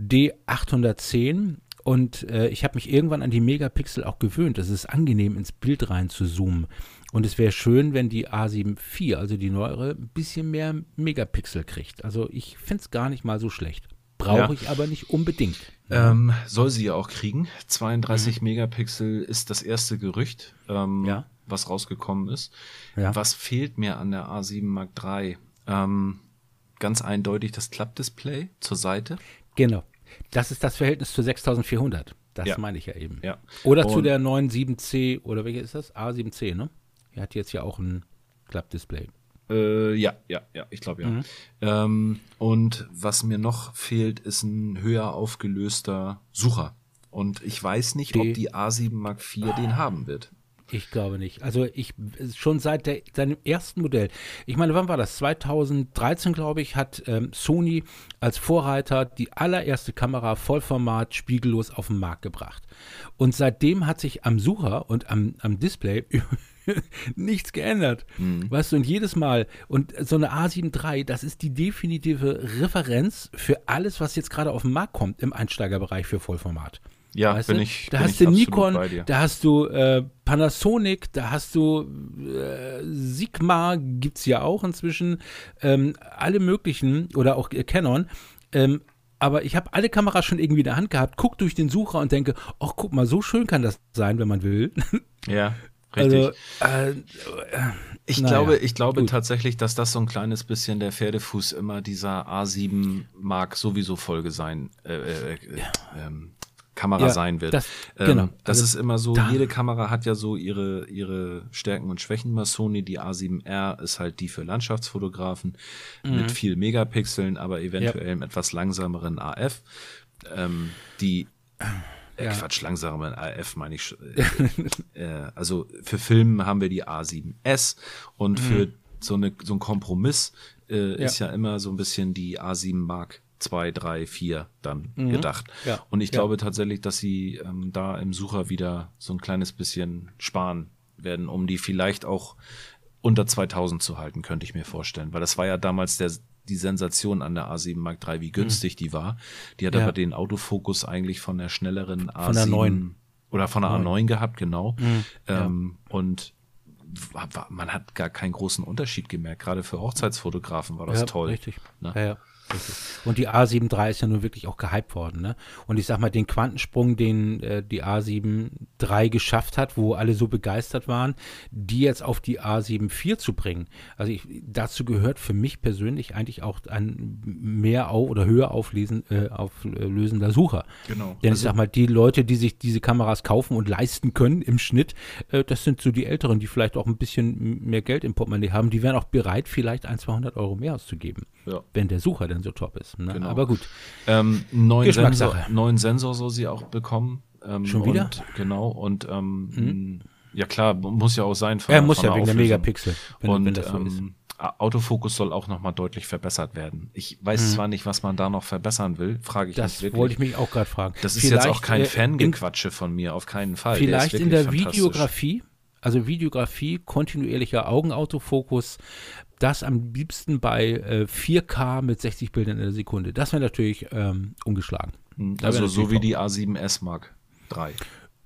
D810 und äh, ich habe mich irgendwann an die Megapixel auch gewöhnt. Es ist angenehm, ins Bild rein zu zoomen. Und es wäre schön, wenn die A7 IV, also die neuere, ein bisschen mehr Megapixel kriegt. Also ich finde es gar nicht mal so schlecht. Brauche ja. ich aber nicht unbedingt.
Ähm, soll sie ja auch kriegen. 32 mhm. Megapixel ist das erste Gerücht, ähm, ja. was rausgekommen ist. Ja. Was fehlt mir an der A7 Mark III? Ähm, ganz eindeutig das Klappdisplay zur Seite.
Genau. Das ist das Verhältnis zu 6400. Das ja. meine ich ja eben.
Ja.
Oder Und zu der neuen 7C, oder welche ist das? A7C, ne? Er hat jetzt ja auch ein Klappdisplay.
Äh, ja, ja, ja, ich glaube ja. Mhm. Ähm, und was mir noch fehlt, ist ein höher aufgelöster Sucher. Und ich weiß nicht, die, ob die A7 Mark IV den haben wird.
Ich glaube nicht. Also ich schon seit der, seinem ersten Modell. Ich meine, wann war das? 2013, glaube ich, hat ähm, Sony als Vorreiter die allererste Kamera Vollformat spiegellos auf den Markt gebracht. Und seitdem hat sich am Sucher und am, am Display nichts geändert. Mhm. Weißt du, und jedes Mal, und so eine A7 III, das ist die definitive Referenz für alles, was jetzt gerade auf den Markt kommt im Einsteigerbereich für Vollformat.
Ja, weißt bin du? ich.
Da bin hast du Nikon, da hast du äh, Panasonic, da hast du äh, Sigma, gibt es ja auch inzwischen, ähm, alle möglichen oder auch äh, Canon. Ähm, aber ich habe alle Kameras schon irgendwie in der Hand gehabt, guck durch den Sucher und denke, ach guck mal, so schön kann das sein, wenn man will.
Ja, richtig. Also, äh, ich naja, glaube, ich glaube tatsächlich, dass das so ein kleines bisschen der Pferdefuß immer dieser A7 Mark sowieso Folge sein, äh, äh, äh ja. ähm, Kamera ja, sein wird. Das, ähm, genau. das also, ist immer so, da. jede Kamera hat ja so ihre, ihre Stärken und Schwächen bei Sony. Die A7R ist halt die für Landschaftsfotografen mhm. mit viel Megapixeln, aber eventuell ja. etwas langsameren AF. Ähm, die äh, ja. Quatsch, langsameren AF meine ich. Äh, äh, also für Filmen haben wir die A7S und mhm. für so, eine, so ein Kompromiss äh, ist ja immer so ein bisschen die A7 Mark zwei, drei, vier dann mhm. gedacht. Ja. Und ich ja. glaube tatsächlich, dass sie ähm, da im Sucher wieder so ein kleines bisschen sparen werden, um die vielleicht auch unter 2000 zu halten, könnte ich mir vorstellen. Weil das war ja damals der, die Sensation an der A7 Mark III, wie günstig mhm. die war. Die hat ja. aber den Autofokus eigentlich von der schnelleren A7
von der 9.
oder von der 9. A9 gehabt, genau. Mhm. Ähm, und man hat gar keinen großen Unterschied gemerkt. Gerade für Hochzeitsfotografen war das toll.
Richtig. Ne? Ja, ja. Und die A7 III ist ja nun wirklich auch gehypt worden. Ne? Und ich sag mal, den Quantensprung, den äh, die A7 III geschafft hat, wo alle so begeistert waren, die jetzt auf die A7 IV zu bringen. Also ich, dazu gehört für mich persönlich eigentlich auch ein mehr au oder höher auflesen, äh, auflösender Sucher.
Genau.
Denn also, ich sag mal, die Leute, die sich diese Kameras kaufen und leisten können im Schnitt, äh, das sind so die Älteren, die vielleicht auch ein bisschen mehr Geld im Portemonnaie haben, die wären auch bereit, vielleicht ein, 200 Euro mehr auszugeben. Ja. Wenn der Sucher denn so top ist. Ne? Genau. Aber gut.
Ähm, neuen, Sensor, neuen Sensor soll sie auch bekommen.
Ähm, Schon wieder?
Und, genau. Und ähm, mhm. ja klar, muss ja auch sein.
Von, ja, muss ja wegen der Megapixel.
Wenn, und wenn das so ist. Ähm, Autofokus soll auch nochmal deutlich verbessert werden. Ich weiß mhm. zwar nicht, was man da noch verbessern will, frage ich
das mich Das wollte ich mich auch gerade fragen.
Das ist vielleicht, jetzt auch kein äh, Fangequatsche von mir, auf keinen Fall.
Vielleicht der in der Videografie, also Videografie, kontinuierlicher Augenautofokus, das am liebsten bei äh, 4K mit 60 Bildern in der Sekunde. Das wäre natürlich ähm, umgeschlagen.
Hm, also so wie die A7S Mark 3.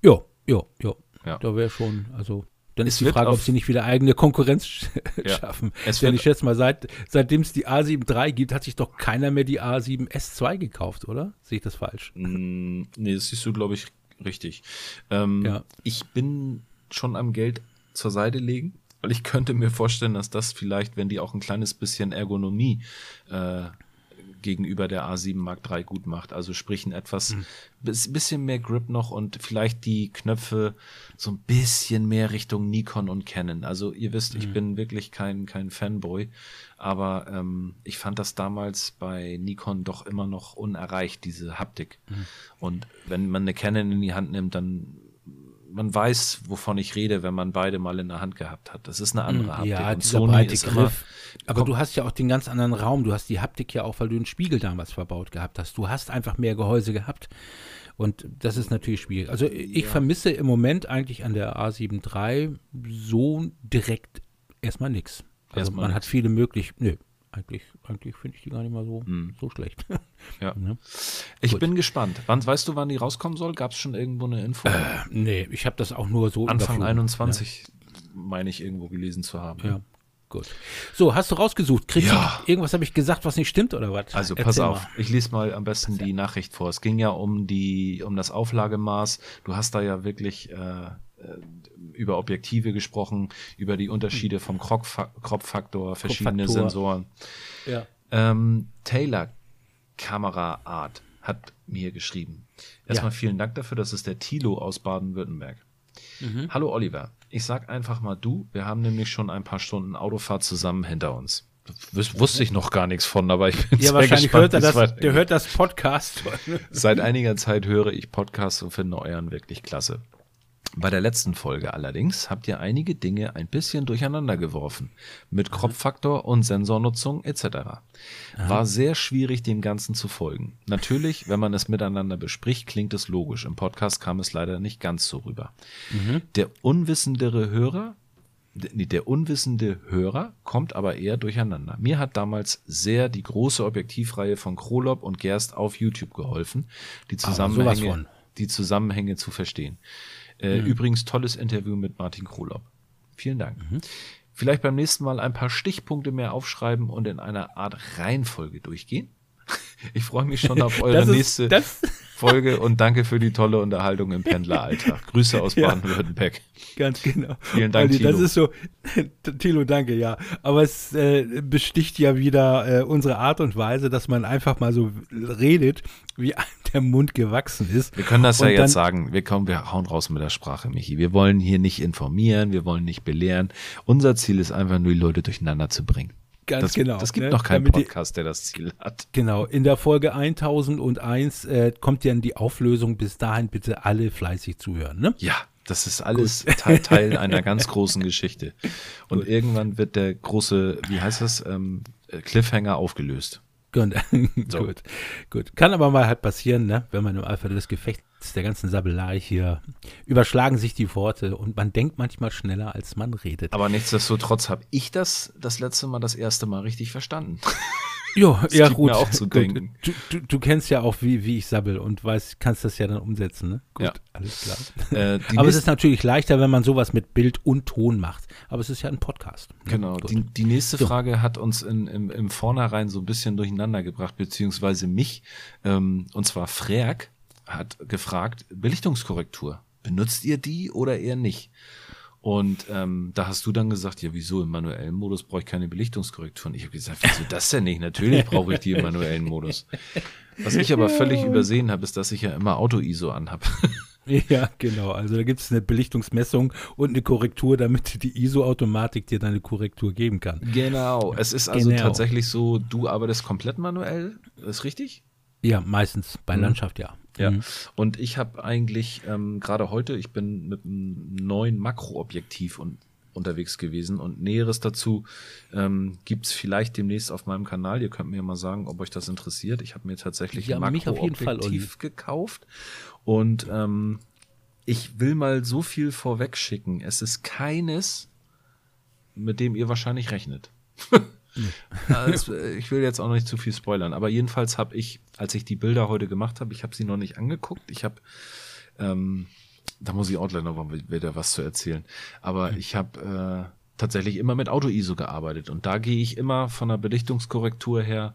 Ja, ja, ja. ja. Da wäre schon, also dann es ist die Frage, ob sie nicht wieder eigene Konkurrenz ja. schaffen. Es Denn ich schätze mal, seit, seitdem es die A7 III gibt, hat sich doch keiner mehr die A7 S2 gekauft, oder? Sehe ich das falsch?
Mm, nee, das siehst du, glaube ich, richtig. Ähm, ja. Ich bin schon am Geld zur Seite legen. Weil ich könnte mir vorstellen, dass das vielleicht, wenn die auch ein kleines bisschen Ergonomie äh, gegenüber der A7 Mark III gut macht. Also sprich ein etwas mhm. bisschen mehr Grip noch und vielleicht die Knöpfe so ein bisschen mehr Richtung Nikon und Canon. Also ihr wisst, mhm. ich bin wirklich kein kein Fanboy, aber ähm, ich fand das damals bei Nikon doch immer noch unerreicht diese Haptik. Mhm. Und wenn man eine Canon in die Hand nimmt, dann man weiß, wovon ich rede, wenn man beide mal in der Hand gehabt hat. Das ist eine andere
hm, Haptik. Ja, und Sony breite ist Griff. Immer, aber du hast ja auch den ganz anderen Raum. Du hast die Haptik ja auch, weil du einen Spiegel damals verbaut gehabt hast. Du hast einfach mehr Gehäuse gehabt. Und das ist natürlich schwierig. Also ich ja. vermisse im Moment eigentlich an der A7 III so direkt erstmal nichts. Also erstmal man nix. hat viele Möglichkeiten. Nö, eigentlich, eigentlich finde ich die gar nicht mal so, hm. so schlecht.
Ja. ja. Ich Gut. bin gespannt. Wann weißt du, wann die rauskommen soll? Gab es schon irgendwo eine Info? Äh,
nee, ich habe das auch nur so
Anfang 21 ja. meine ich irgendwo gelesen zu haben.
Ja. Gut. So, hast du rausgesucht? Kritik? Ja. Irgendwas habe ich gesagt, was nicht stimmt oder was?
Also pass Erzähl auf, mal. ich lese mal am besten die Nachricht vor. Es ging ja um die, um das Auflagemaß. Du hast da ja wirklich äh, über Objektive gesprochen, über die Unterschiede vom Crop-Faktor, verschiedene Sensoren. Ja. Ähm, Taylor Kameraart hat mir geschrieben. Erstmal ja. vielen Dank dafür, das ist der Tilo aus Baden-Württemberg. Mhm. Hallo Oliver, ich sag einfach mal du, wir haben nämlich schon ein paar Stunden Autofahrt zusammen hinter uns. Wus wusste ich noch gar nichts von, aber ich bin
Ja, wahrscheinlich gespannt, hört er das, der hört das Podcast.
Seit einiger Zeit höre ich Podcasts und finde euren wirklich klasse. Bei der letzten Folge allerdings habt ihr einige Dinge ein bisschen durcheinander geworfen. Mit Kropffaktor und Sensornutzung etc. War sehr schwierig, dem Ganzen zu folgen. Natürlich, wenn man es miteinander bespricht, klingt es logisch. Im Podcast kam es leider nicht ganz so rüber. Mhm. Der unwissendere Hörer der unwissende Hörer kommt aber eher durcheinander. Mir hat damals sehr die große Objektivreihe von Krolop und Gerst auf YouTube geholfen, die Zusammenhänge, die Zusammenhänge zu verstehen. Äh, mhm. Übrigens tolles Interview mit Martin Krolop. Vielen Dank. Mhm. Vielleicht beim nächsten Mal ein paar Stichpunkte mehr aufschreiben und in einer Art Reihenfolge durchgehen. Ich freue mich schon auf eure nächste Folge und danke für die tolle Unterhaltung im Pendleralltag. Grüße aus Baden-Württemberg.
Ganz genau.
Vielen Dank,
Tilo. Das ist so, Tilo, danke, ja. Aber es äh, besticht ja wieder äh, unsere Art und Weise, dass man einfach mal so redet, wie der Mund gewachsen ist.
Wir können das und ja jetzt sagen. Wir kommen, wir hauen raus mit der Sprache, Michi. Wir wollen hier nicht informieren, wir wollen nicht belehren. Unser Ziel ist einfach nur, die Leute durcheinander zu bringen.
Ganz
das,
genau.
Das gibt ne? noch keinen Damit Podcast, der das Ziel hat.
Genau. In der Folge 1001 äh, kommt dann die Auflösung. Bis dahin bitte alle fleißig zuhören. Ne?
Ja, das ist alles Teil, Teil einer ganz großen Geschichte. Und Gut. irgendwann wird der große, wie heißt das, ähm, Cliffhanger aufgelöst.
Gut. So. gut, gut. Kann aber mal halt passieren, ne? wenn man im Alpha des Gefechts der ganzen Sabelei hier überschlagen sich die Worte und man denkt manchmal schneller, als man redet.
Aber nichtsdestotrotz habe ich das das letzte Mal das erste Mal richtig verstanden.
Jo, das ja gut. Auch zu denken. Du, du, du, kennst ja auch, wie, wie ich sabbel und weißt, kannst das ja dann umsetzen, ne? Gut, ja. alles klar. Äh, Aber es ist natürlich leichter, wenn man sowas mit Bild und Ton macht. Aber es ist ja ein Podcast.
Ne? Genau. Die, die, nächste so. Frage hat uns in, im, im Vornherein so ein bisschen durcheinander gebracht, beziehungsweise mich. Ähm, und zwar Frerk hat gefragt, Belichtungskorrektur. Benutzt ihr die oder eher nicht? Und ähm, da hast du dann gesagt, ja, wieso im manuellen Modus brauche ich keine Belichtungskorrekturen? Ich habe gesagt, wieso das denn nicht? Natürlich brauche ich die im manuellen Modus. Was ich aber völlig übersehen habe, ist, dass ich ja immer Auto-ISO anhabe.
Ja, genau. Also da gibt es eine Belichtungsmessung und eine Korrektur, damit die ISO-Automatik dir deine Korrektur geben kann.
Genau. Es ist also genau. tatsächlich so, du arbeitest komplett manuell, ist richtig?
Ja, meistens bei mhm. Landschaft ja.
Ja, mhm. und ich habe eigentlich ähm, gerade heute, ich bin mit einem neuen Makroobjektiv und unterwegs gewesen und Näheres dazu ähm, gibt es vielleicht demnächst auf meinem Kanal. Ihr könnt mir mal sagen, ob euch das interessiert. Ich habe mir tatsächlich
ja,
ein Makroobjektiv gekauft und ähm, ich will mal so viel vorwegschicken. Es ist keines, mit dem ihr wahrscheinlich rechnet. also, ich will jetzt auch noch nicht zu viel spoilern, aber jedenfalls habe ich, als ich die Bilder heute gemacht habe, ich habe sie noch nicht angeguckt. Ich habe, ähm, da muss ich auch noch wieder was zu erzählen. Aber ich habe äh, tatsächlich immer mit Auto-ISO gearbeitet und da gehe ich immer von der Belichtungskorrektur her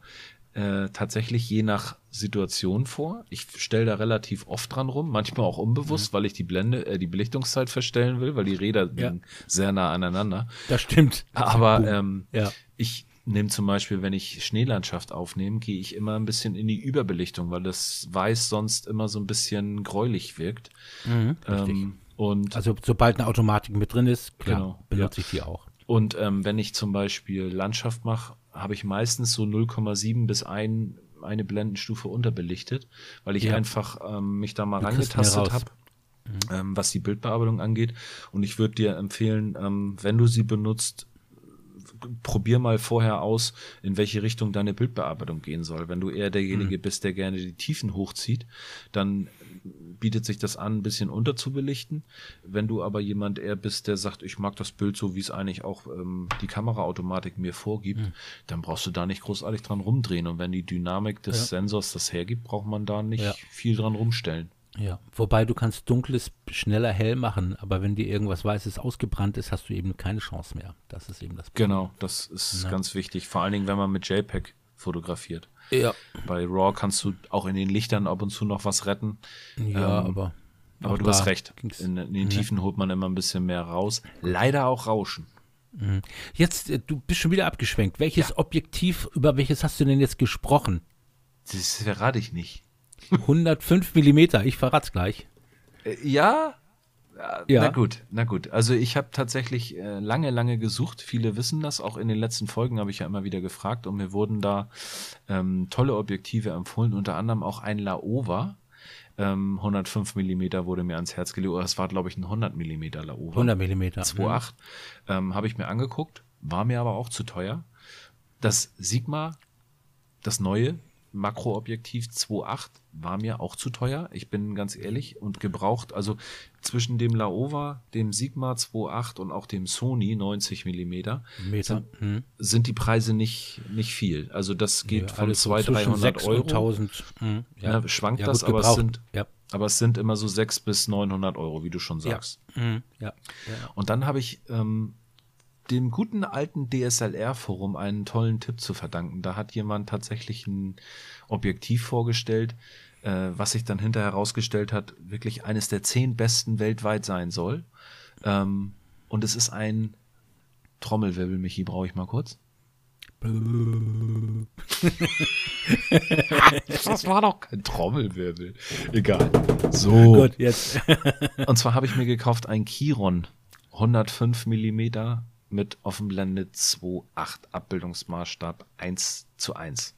äh, tatsächlich je nach Situation vor. Ich stelle da relativ oft dran rum, manchmal auch unbewusst, mhm. weil ich die Blende, äh, die Belichtungszeit verstellen will, weil die Räder ja. sehr nah aneinander.
Das stimmt.
Aber ähm, ja. ich nehme zum Beispiel, wenn ich Schneelandschaft aufnehme, gehe ich immer ein bisschen in die Überbelichtung, weil das Weiß sonst immer so ein bisschen gräulich wirkt.
Mhm, ähm, und also sobald eine Automatik mit drin ist, klar, genau, benutze ja. ich die auch.
Und ähm, wenn ich zum Beispiel Landschaft mache, habe ich meistens so 0,7 bis 1 eine Blendenstufe unterbelichtet, weil ich ja. einfach ähm, mich da mal du rangetastet habe, mhm. ähm, was die Bildbearbeitung angeht. Und ich würde dir empfehlen, ähm, wenn du sie benutzt, probier mal vorher aus, in welche Richtung deine Bildbearbeitung gehen soll. Wenn du eher derjenige mhm. bist, der gerne die Tiefen hochzieht, dann bietet sich das an, ein bisschen unterzubelichten. Wenn du aber jemand eher bist, der sagt, ich mag das Bild so, wie es eigentlich auch ähm, die Kameraautomatik mir vorgibt, mhm. dann brauchst du da nicht großartig dran rumdrehen. Und wenn die Dynamik des ja. Sensors das hergibt, braucht man da nicht ja. viel dran rumstellen.
Ja, wobei du kannst dunkles schneller hell machen, aber wenn dir irgendwas Weißes ausgebrannt ist, hast du eben keine Chance mehr. Das ist eben das
Problem. Genau, das ist ja. ganz wichtig, vor allen Dingen, wenn man mit JPEG fotografiert.
Ja.
Bei RAW kannst du auch in den Lichtern ab und zu noch was retten.
Ja, ähm, aber.
Aber du hast recht. In, in den Tiefen holt man immer ein bisschen mehr raus. Leider auch Rauschen.
Mhm. Jetzt, äh, du bist schon wieder abgeschwenkt. Welches ja. Objektiv, über welches hast du denn jetzt gesprochen?
Das verrate ich nicht.
105 Millimeter, ich verrat's gleich.
Äh, ja, ja. Na gut, na gut. Also ich habe tatsächlich äh, lange, lange gesucht. Viele wissen das. Auch in den letzten Folgen habe ich ja immer wieder gefragt und mir wurden da ähm, tolle Objektive empfohlen. Unter anderem auch ein Laowa. Ähm, 105 Millimeter wurde mir ans Herz gelegt. Es war, glaube ich, ein 100 Millimeter Laowa.
100 Millimeter.
2,8. Ähm, habe ich mir angeguckt. War mir aber auch zu teuer. Das Sigma, das neue, Makroobjektiv 2.8 war mir auch zu teuer. Ich bin ganz ehrlich und gebraucht. Also zwischen dem Laowa, dem Sigma 2.8 und auch dem Sony 90 Millimeter sind, hm. sind, die Preise nicht, nicht viel. Also das geht ja, von 200, 300 Euro.
1000,
hm, ja. ja. schwankt ja, das, aber es, sind, aber es sind immer so 600 bis 900 Euro, wie du schon sagst.
Hm, ja.
Und dann habe ich ähm, dem guten alten DSLR-Forum einen tollen Tipp zu verdanken. Da hat jemand tatsächlich ein Objektiv vorgestellt, äh, was sich dann hinterher herausgestellt hat, wirklich eines der zehn besten weltweit sein soll. Ähm, und es ist ein Trommelwirbel, Michi, brauche ich mal kurz. das war doch kein Trommelwirbel. Egal. So. Gut, jetzt. und zwar habe ich mir gekauft ein Chiron 105 Millimeter mit Offenblende 2.8 Abbildungsmaßstab 1 zu 1.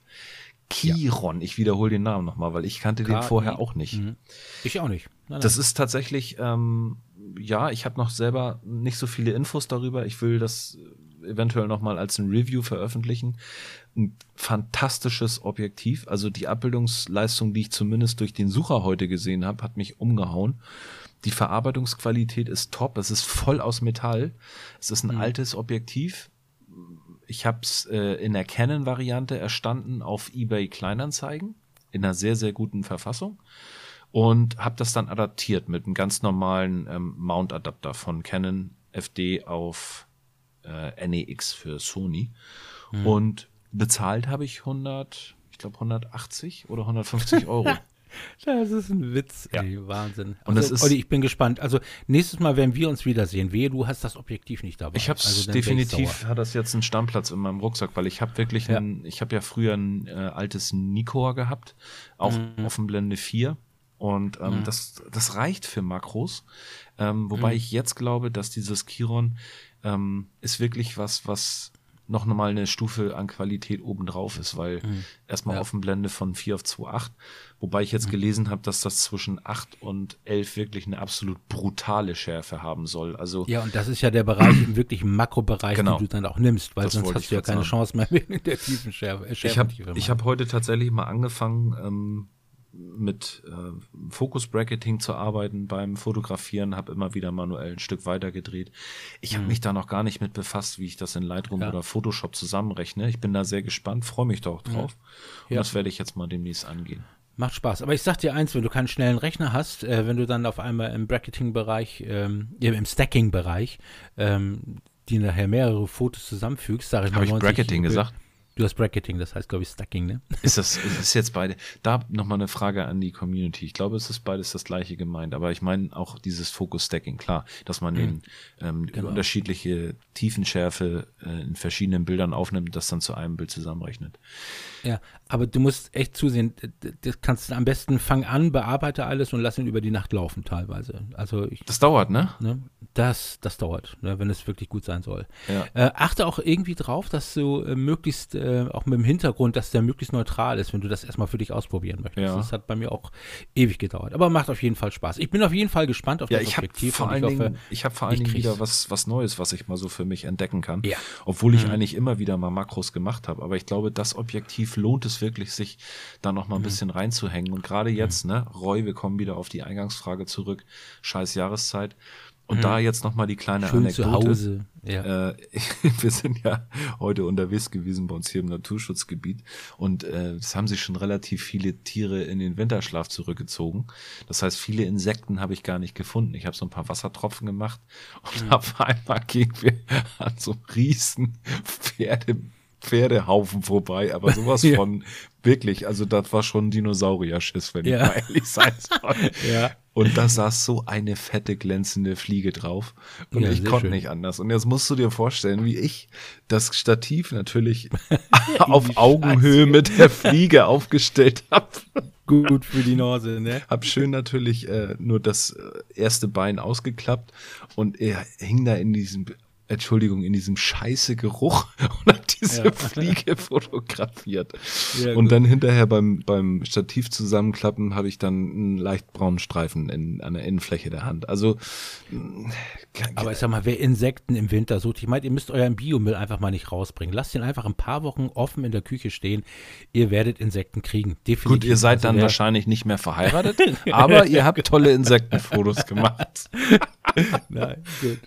Chiron, ja. ich wiederhole den Namen nochmal, weil ich kannte den vorher auch nicht. Mhm.
Ich auch nicht.
Nein, nein. Das ist tatsächlich, ähm, ja, ich habe noch selber nicht so viele Infos darüber. Ich will das eventuell nochmal als ein Review veröffentlichen. Ein fantastisches Objektiv. Also die Abbildungsleistung, die ich zumindest durch den Sucher heute gesehen habe, hat mich umgehauen. Die Verarbeitungsqualität ist top. Es ist voll aus Metall. Es ist ein mhm. altes Objektiv. Ich habe es äh, in der Canon-Variante erstanden auf eBay Kleinanzeigen in einer sehr, sehr guten Verfassung und habe das dann adaptiert mit einem ganz normalen ähm, Mount-Adapter von Canon FD auf äh, NEX für Sony. Mhm. Und bezahlt habe ich 100, ich glaube 180 oder 150 Euro.
Das ist ein Witz, ja. ey, Wahnsinn. Und also, das ist, Olli, ich bin gespannt. Also nächstes Mal werden wir uns wiedersehen. Wehe, du hast das Objektiv nicht dabei.
Ich habe
also,
definitiv, hat das jetzt einen Stammplatz in meinem Rucksack, weil ich habe wirklich, ja. ein, ich habe ja früher ein äh, altes Nikkor gehabt, auch mhm. Offenblende 4. Und ähm, mhm. das, das reicht für Makros. Ähm, wobei mhm. ich jetzt glaube, dass dieses Chiron ähm, ist wirklich was, was noch mal eine Stufe an Qualität obendrauf ist, weil mhm. erstmal ja. Offenblende von 4 auf 2,8, wobei ich jetzt mhm. gelesen habe, dass das zwischen 8 und 11 wirklich eine absolut brutale Schärfe haben soll. Also
Ja, und das ist ja der Bereich im wirklichen Makrobereich, genau. den du dann auch nimmst, weil das sonst hast du ja keine sagen. Chance mehr mit der tiefen Schärfe.
Schärfe ich habe hab heute tatsächlich mal angefangen, ähm, mit äh, Focus Bracketing zu arbeiten beim Fotografieren, habe immer wieder manuell ein Stück weiter gedreht. Ich habe mhm. mich da noch gar nicht mit befasst, wie ich das in Lightroom ja. oder Photoshop zusammenrechne. Ich bin da sehr gespannt, freue mich doch drauf. Ja. Und das werde ich jetzt mal demnächst angehen.
Macht Spaß. Aber ich sag dir eins, wenn du keinen schnellen Rechner hast, äh, wenn du dann auf einmal im Bracketing-Bereich, ähm, im Stacking-Bereich, ähm, die nachher mehrere Fotos zusammenfügst, sage ich
Habe ich Bracketing gesagt?
Du hast Bracketing, das heißt, glaube ich, Stacking, ne?
Ist das, ist das jetzt beide? Da nochmal eine Frage an die Community. Ich glaube, es ist beides das gleiche gemeint, aber ich meine auch dieses Focus Stacking, klar, dass man den ähm, genau. unterschiedliche Tiefenschärfe äh, in verschiedenen Bildern aufnimmt, das dann zu einem Bild zusammenrechnet.
Ja, aber du musst echt zusehen, das kannst du am besten fang an, bearbeite alles und lass ihn über die Nacht laufen teilweise. Also ich,
das dauert, ne?
ne? Das, das dauert, ne, wenn es wirklich gut sein soll.
Ja.
Äh, achte auch irgendwie drauf, dass du äh, möglichst, äh, auch mit dem Hintergrund, dass der möglichst neutral ist, wenn du das erstmal für dich ausprobieren möchtest.
Ja.
Das hat bei mir auch ewig gedauert. Aber macht auf jeden Fall Spaß. Ich bin auf jeden Fall gespannt auf
ja,
das
ich
Objektiv.
Vor allen
ich, hoffe,
Dingen, ich habe vor allen Dingen wieder was, was Neues, was ich mal so für mich entdecken kann.
Ja.
Obwohl ich
Mhm.
eigentlich immer wieder mal Makros gemacht habe. Aber ich glaube, das Objektiv lohnt es wirklich, sich da noch mal
Mhm.
ein bisschen reinzuhängen. Und gerade jetzt, ne, Roy, wir kommen wieder auf die Eingangsfrage zurück. Scheiß Jahreszeit. Und
Mhm.
da jetzt noch mal die kleine
schön
Anekdote.
zu Hause. Ja.
Äh, wir sind ja heute unterwegs gewesen bei uns hier im Naturschutzgebiet und äh, es haben sich schon relativ viele Tiere in den Winterschlaf zurückgezogen. Das heißt, viele Insekten habe ich gar nicht gefunden. Ich habe so ein paar Wassertropfen gemacht und
Mhm.
auf einmal gingen wir an so einem riesen Pferde, Pferdehaufen vorbei, aber sowas
Ja.
von wirklich, also das war schon Dinosaurier-Schiss, wenn
Ja.
ich mal ehrlich sein soll.
ja.
Und da saß so eine fette, glänzende Fliege drauf. Und
Ja,
ich konnte
schön.
nicht anders. Und jetzt musst du dir vorstellen, wie ich das Stativ natürlich auf Augenhöhe mit der Fliege aufgestellt habe.
Gut für die Nase, ne?
Hab schön natürlich äh, nur das äh, erste Bein ausgeklappt und er hing da in diesem, Entschuldigung, in diesem scheiße Geruch und diese
Ja.
Fliege fotografiert.
Ja,
und
gut.
dann hinterher beim, beim Stativ zusammenklappen habe ich dann einen leicht braunen Streifen in, an der Innenfläche der Hand. Also, mh,
Aber ich sag mal, wer Insekten im Winter sucht, ich meine, ihr müsst euren Biomüll einfach mal nicht rausbringen. Lasst ihn einfach ein paar Wochen offen in der Küche stehen. Ihr werdet Insekten kriegen. Definitiv.
gut, ihr seid
Also
dann wahrscheinlich nicht mehr verheiratet, aber ihr habt tolle Insektenfotos gemacht.
Nein, gut.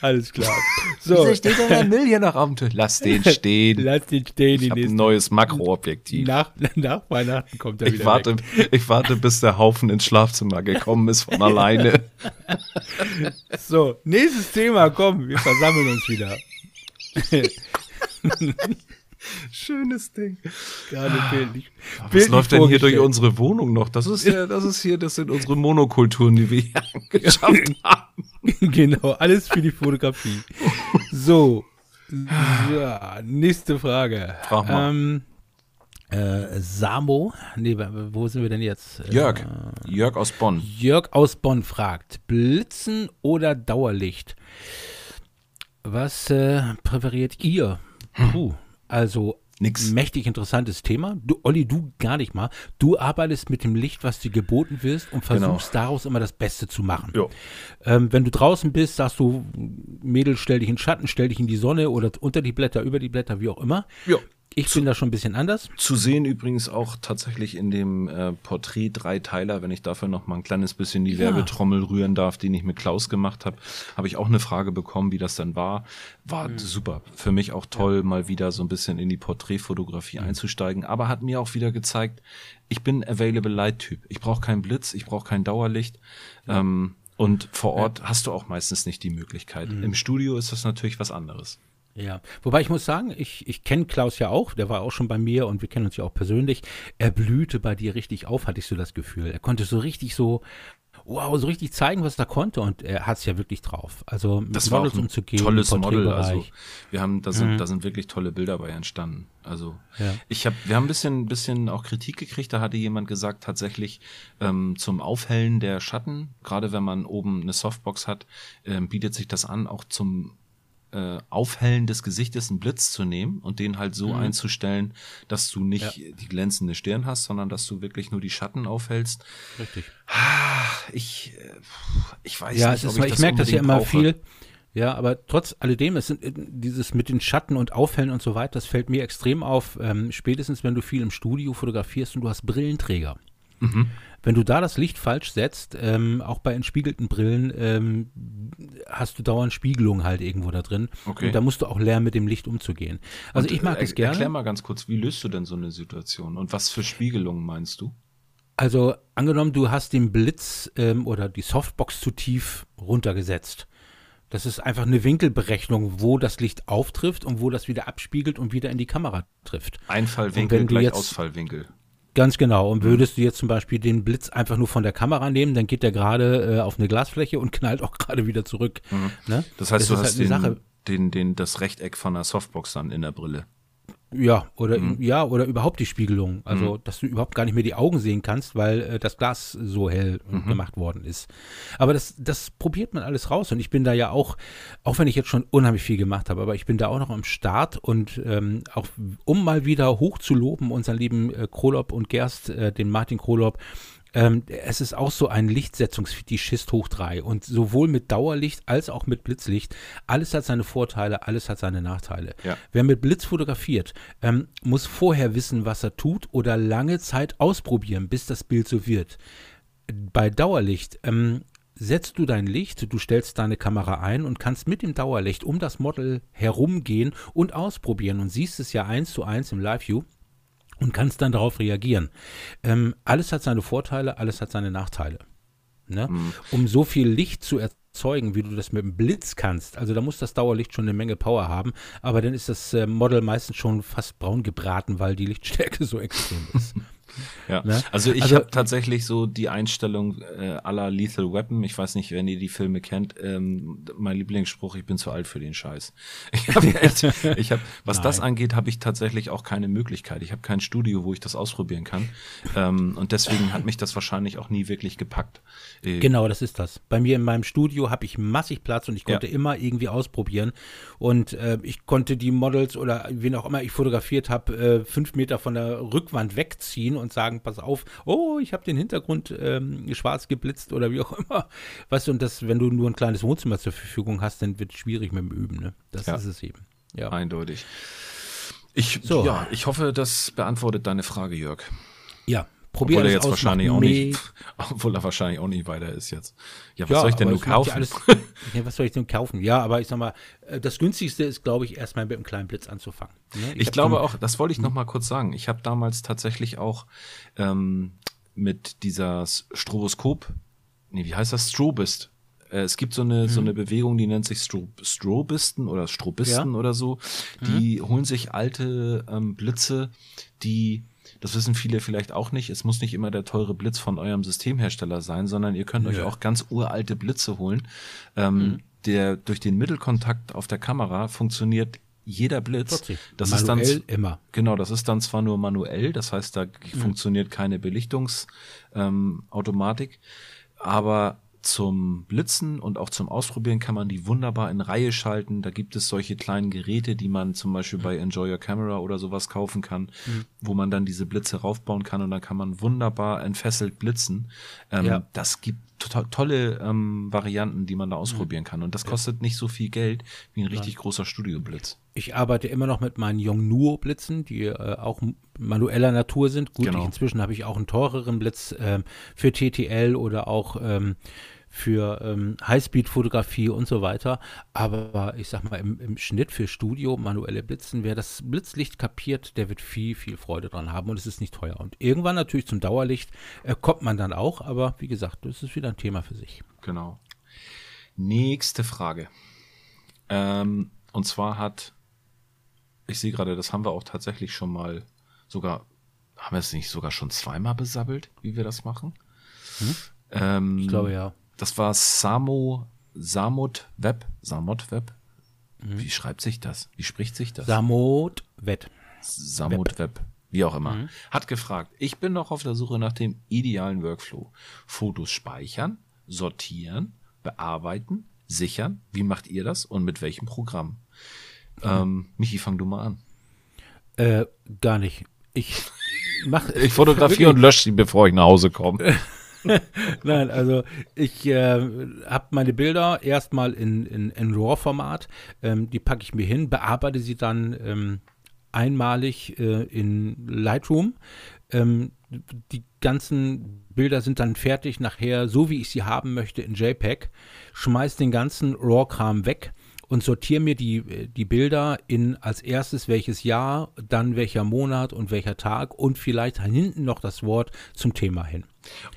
Alles klar.
So.
So,
steht denn der Müll hier noch auf dem Tisch? Lass den stehen.
Lasst ihn stehen.
Ich habe ein neues Makroobjektiv.
nach, nach Weihnachten kommt er
Ich
wieder
warte,
weg.
ich warte, bis der Haufen ins Schlafzimmer gekommen ist von alleine.
So, nächstes Thema, komm, wir versammeln uns wieder.
Schönes Ding.
Gerade bildlich.
Was
bildlich
läuft denn hier durch unsere Wohnung noch? Das ist ja, das ist hier, das sind unsere Monokulturen, die wir hier angeschafft haben.
genau, alles für die Fotografie. So, ja, nächste Frage.
Frag mal.
Ähm, äh, Samo, nee, wo sind wir denn jetzt? Äh,
Jörg, Jörg aus Bonn.
Jörg aus Bonn fragt, Blitzen oder Dauerlicht? Was äh, präferiert ihr? Puh, also
Nix.
mächtig interessantes Thema. Du, Olli, du gar nicht mal. Du arbeitest mit dem Licht, was dir geboten wirst und versuchst daraus immer das Beste zu machen.
Jo.
Ähm, wenn du draußen bist, sagst du, Mädel, stell dich in den Schatten, stell dich in die Sonne oder unter die Blätter, über die Blätter, wie auch immer.
Ja.
Ich bin da schon ein bisschen anders.
Zu sehen übrigens auch tatsächlich in dem äh, Porträt Dreiteiler, wenn ich dafür noch mal ein kleines bisschen die
Ja.
Werbetrommel rühren darf, den ich mit Klaus gemacht habe, habe ich auch eine Frage bekommen, wie das dann war. War super. Für mich auch toll, mal wieder so ein bisschen in die Porträtfotografie einzusteigen, aber hat mir auch wieder gezeigt, ich bin Available Light Typ. Ich brauche keinen Blitz, ich brauche kein Dauerlicht. Ähm, und vor Ort hast du auch meistens nicht die Möglichkeit. Im Studio ist das natürlich was anderes.
Ja, wobei ich muss sagen, ich, ich kenne Klaus ja auch, der war auch schon bei mir und wir kennen uns ja auch persönlich. Er blühte bei dir richtig auf, hatte ich so das Gefühl. Er konnte so richtig so, wow, so richtig zeigen, was er konnte und er hat es ja wirklich drauf. Also mit
Das war auch ein
umzugehen,
tolles Model. Also wir haben, da sind,
Mhm.
da sind wirklich tolle Bilder bei entstanden. Also
Ja.
ich habe, wir haben ein bisschen, bisschen auch Kritik gekriegt. Da hatte jemand gesagt, tatsächlich ähm, zum Aufhellen der Schatten, gerade wenn man oben eine Softbox hat, ähm, bietet sich das an, auch zum äh, Aufhellen des Gesichtes einen Blitz zu nehmen und den halt so
Mhm.
einzustellen, dass du nicht die glänzende Stirn hast, sondern dass du wirklich nur die Schatten aufhältst.
Richtig.
Ich, äh, ich weiß
Ja,
nicht, ob
weil
ich
ich merke das ja immer
brauche.
viel. Ja, aber trotz alledem, es sind äh, dieses mit den Schatten und Aufhellen und so weiter, das fällt mir extrem auf, ähm, spätestens wenn du viel im Studio fotografierst und du hast Brillenträger.
Mhm.
Wenn du da das Licht falsch setzt, ähm, auch bei entspiegelten Brillen, ähm, hast du dauernd Spiegelung halt irgendwo da drin.
Okay.
Und da musst du auch lernen, mit dem Licht umzugehen. Also
Und,
ich mag
äh,
es gerne.
Erklär mal ganz kurz, wie löst du denn so eine Situation und was für Spiegelungen meinst du?
Also angenommen, du hast den Blitz ähm, oder die Softbox zu tief runtergesetzt. Das ist einfach eine Winkelberechnung, wo das Licht auftrifft und wo das wieder abspiegelt und wieder in die Kamera trifft.
Einfallwinkel gleich jetzt, Ausfallwinkel.
Ganz genau. Und mhm. würdest du jetzt zum Beispiel den Blitz einfach nur von der Kamera nehmen, dann geht der gerade äh, auf eine Glasfläche und knallt auch gerade wieder zurück. Mhm.
Ne? Das heißt, das du hast halt den, den, den, das Rechteck von der Softbox dann in der Brille.
Ja, oder mhm. ja, oder überhaupt die Spiegelung. Also, mhm. dass du überhaupt gar nicht mehr die Augen sehen kannst, weil äh, das Glas so hell mhm. gemacht worden ist. Aber das, das probiert man alles raus. Und ich bin da ja auch, auch wenn ich jetzt schon unheimlich viel gemacht habe, aber ich bin da auch noch am Start und ähm, auch um mal wieder hoch zu loben, unseren lieben äh, Krolop und Gerst, äh, den Martin Krolop, ähm, es ist auch so ein Lichtsetzungsfetischist hoch drei und sowohl mit Dauerlicht als auch mit Blitzlicht. Alles hat seine Vorteile, alles hat seine Nachteile. Ja. Wer mit Blitz fotografiert, ähm, muss vorher wissen, was er tut oder lange Zeit ausprobieren, bis das Bild so wird. Bei Dauerlicht ähm, setzt du dein Licht, du stellst deine Kamera ein und kannst mit dem Dauerlicht um das Model herumgehen und ausprobieren und siehst es ja eins zu eins im Live-View und kannst dann darauf reagieren. Ähm, alles hat seine Vorteile, alles hat seine Nachteile. Ne? Mhm. Um so viel Licht zu erzeugen, wie du das mit dem Blitz kannst, also da muss das Dauerlicht schon eine Menge Power haben, aber dann ist das äh, Model meistens schon fast braun gebraten, weil die Lichtstärke so extrem ist.
Ja, ne? also ich also, habe tatsächlich so die Einstellung äh, aller Lethal Weapon. Ich weiß nicht, wenn ihr die Filme kennt. Ähm, mein Lieblingsspruch: Ich bin zu alt für den Scheiß. Ich habe ich habe, was Nein. das angeht, habe ich tatsächlich auch keine Möglichkeit. Ich habe kein Studio, wo ich das ausprobieren kann. Ähm, und deswegen hat mich das wahrscheinlich auch nie wirklich gepackt.
Äh, genau, das ist das. Bei mir in meinem Studio habe ich massig Platz und ich konnte ja. immer irgendwie ausprobieren. Und äh, ich konnte die Models oder wen auch immer ich fotografiert habe, äh, fünf Meter von der Rückwand wegziehen und sagen, pass auf, oh, ich habe den Hintergrund ähm, schwarz geblitzt oder wie auch immer. Weißt du, und das, wenn du nur ein kleines Wohnzimmer zur Verfügung hast, dann wird es schwierig mit dem Üben, ne? Das ja. ist es eben.
Ja. Eindeutig. Ich, so. ja, ich hoffe, das beantwortet deine Frage, Jörg.
Ja,
Probier obwohl er jetzt wahrscheinlich auch nicht, obwohl er wahrscheinlich auch nicht weiter ist jetzt. Ja, was ja, soll ich denn nur kaufen? Ja, alles,
ja, was soll ich denn kaufen? Ja, aber ich sag mal, äh, das günstigste ist, glaube ich, erstmal mit einem kleinen Blitz anzufangen.
Ne? Ich, ich glaube auch, das wollte ich noch mal kurz sagen. Ich habe damals tatsächlich auch ähm, mit dieser Stroboskop, nee, wie heißt das? Strobist. Äh, es gibt so eine, mhm. so eine Bewegung, die nennt sich Stro Strobisten oder Strobisten ja. oder so. Die mhm. holen sich alte ähm, Blitze, die das wissen viele vielleicht auch nicht. Es muss nicht immer der teure Blitz von eurem Systemhersteller sein, sondern ihr könnt ja. euch auch ganz uralte Blitze holen. Ähm, mhm. Der durch den Mittelkontakt auf der Kamera funktioniert jeder Blitz. Das manuell ist dann
immer.
Genau, das ist dann zwar nur manuell, das heißt, da mhm. funktioniert keine Belichtungsautomatik, ähm, aber zum Blitzen und auch zum Ausprobieren kann man die wunderbar in Reihe schalten. Da gibt es solche kleinen Geräte, die man zum Beispiel bei Enjoy Your Camera oder sowas kaufen kann, mhm. wo man dann diese Blitze raufbauen kann und dann kann man wunderbar entfesselt blitzen. Ähm, ja. Das gibt total tolle ähm, Varianten, die man da ausprobieren kann. Und das kostet nicht so viel Geld wie ein richtig ja. großer Studioblitz.
Ich arbeite immer noch mit meinen Yongnuo-Blitzen, die äh, auch manueller Natur sind. Gut, genau. ich, inzwischen habe ich auch einen teureren Blitz äh, für TTL oder auch ähm, für ähm, Highspeed-Fotografie und so weiter. Aber ich sag mal, im, im, Schnitt für Studio, manuelle Blitzen, wer das Blitzlicht kapiert, der wird viel, viel Freude dran haben und es ist nicht teuer. Und irgendwann natürlich zum Dauerlicht äh, kommt man dann auch, aber wie gesagt, das ist wieder ein Thema für sich.
Genau. Nächste Frage. Ähm, und zwar hat, ich sehe gerade, das haben wir auch tatsächlich schon mal sogar, haben wir es nicht sogar schon zweimal besabbelt, wie wir das machen?
Hm? Ähm, ich glaube ja.
Das war Samo, Samot Web. Samot Web? Mhm. Wie schreibt sich das? Wie spricht sich das?
Samot Web.
Samot Web. Web. Wie auch immer. Mhm. Hat gefragt, ich bin noch auf der Suche nach dem idealen Workflow. Fotos speichern, sortieren, bearbeiten, sichern. Wie macht ihr das und mit welchem Programm? Ähm, Michi, fang du mal an.
Äh, gar nicht. Ich mach.
Ich fotografiere und lösche sie, bevor ich nach Hause komme.
Nein, also ich äh, habe meine Bilder erstmal in, in, in RAW-Format, ähm, die packe ich mir hin, bearbeite sie dann ähm, einmalig äh, in Lightroom. Ähm, die ganzen Bilder sind dann fertig nachher, so wie ich sie haben möchte, in JPEG. Schmeiß den ganzen RAW-Kram weg und sortiere mir die, die Bilder in als erstes welches Jahr, dann welcher Monat und welcher Tag und vielleicht hinten noch das Wort zum Thema hin.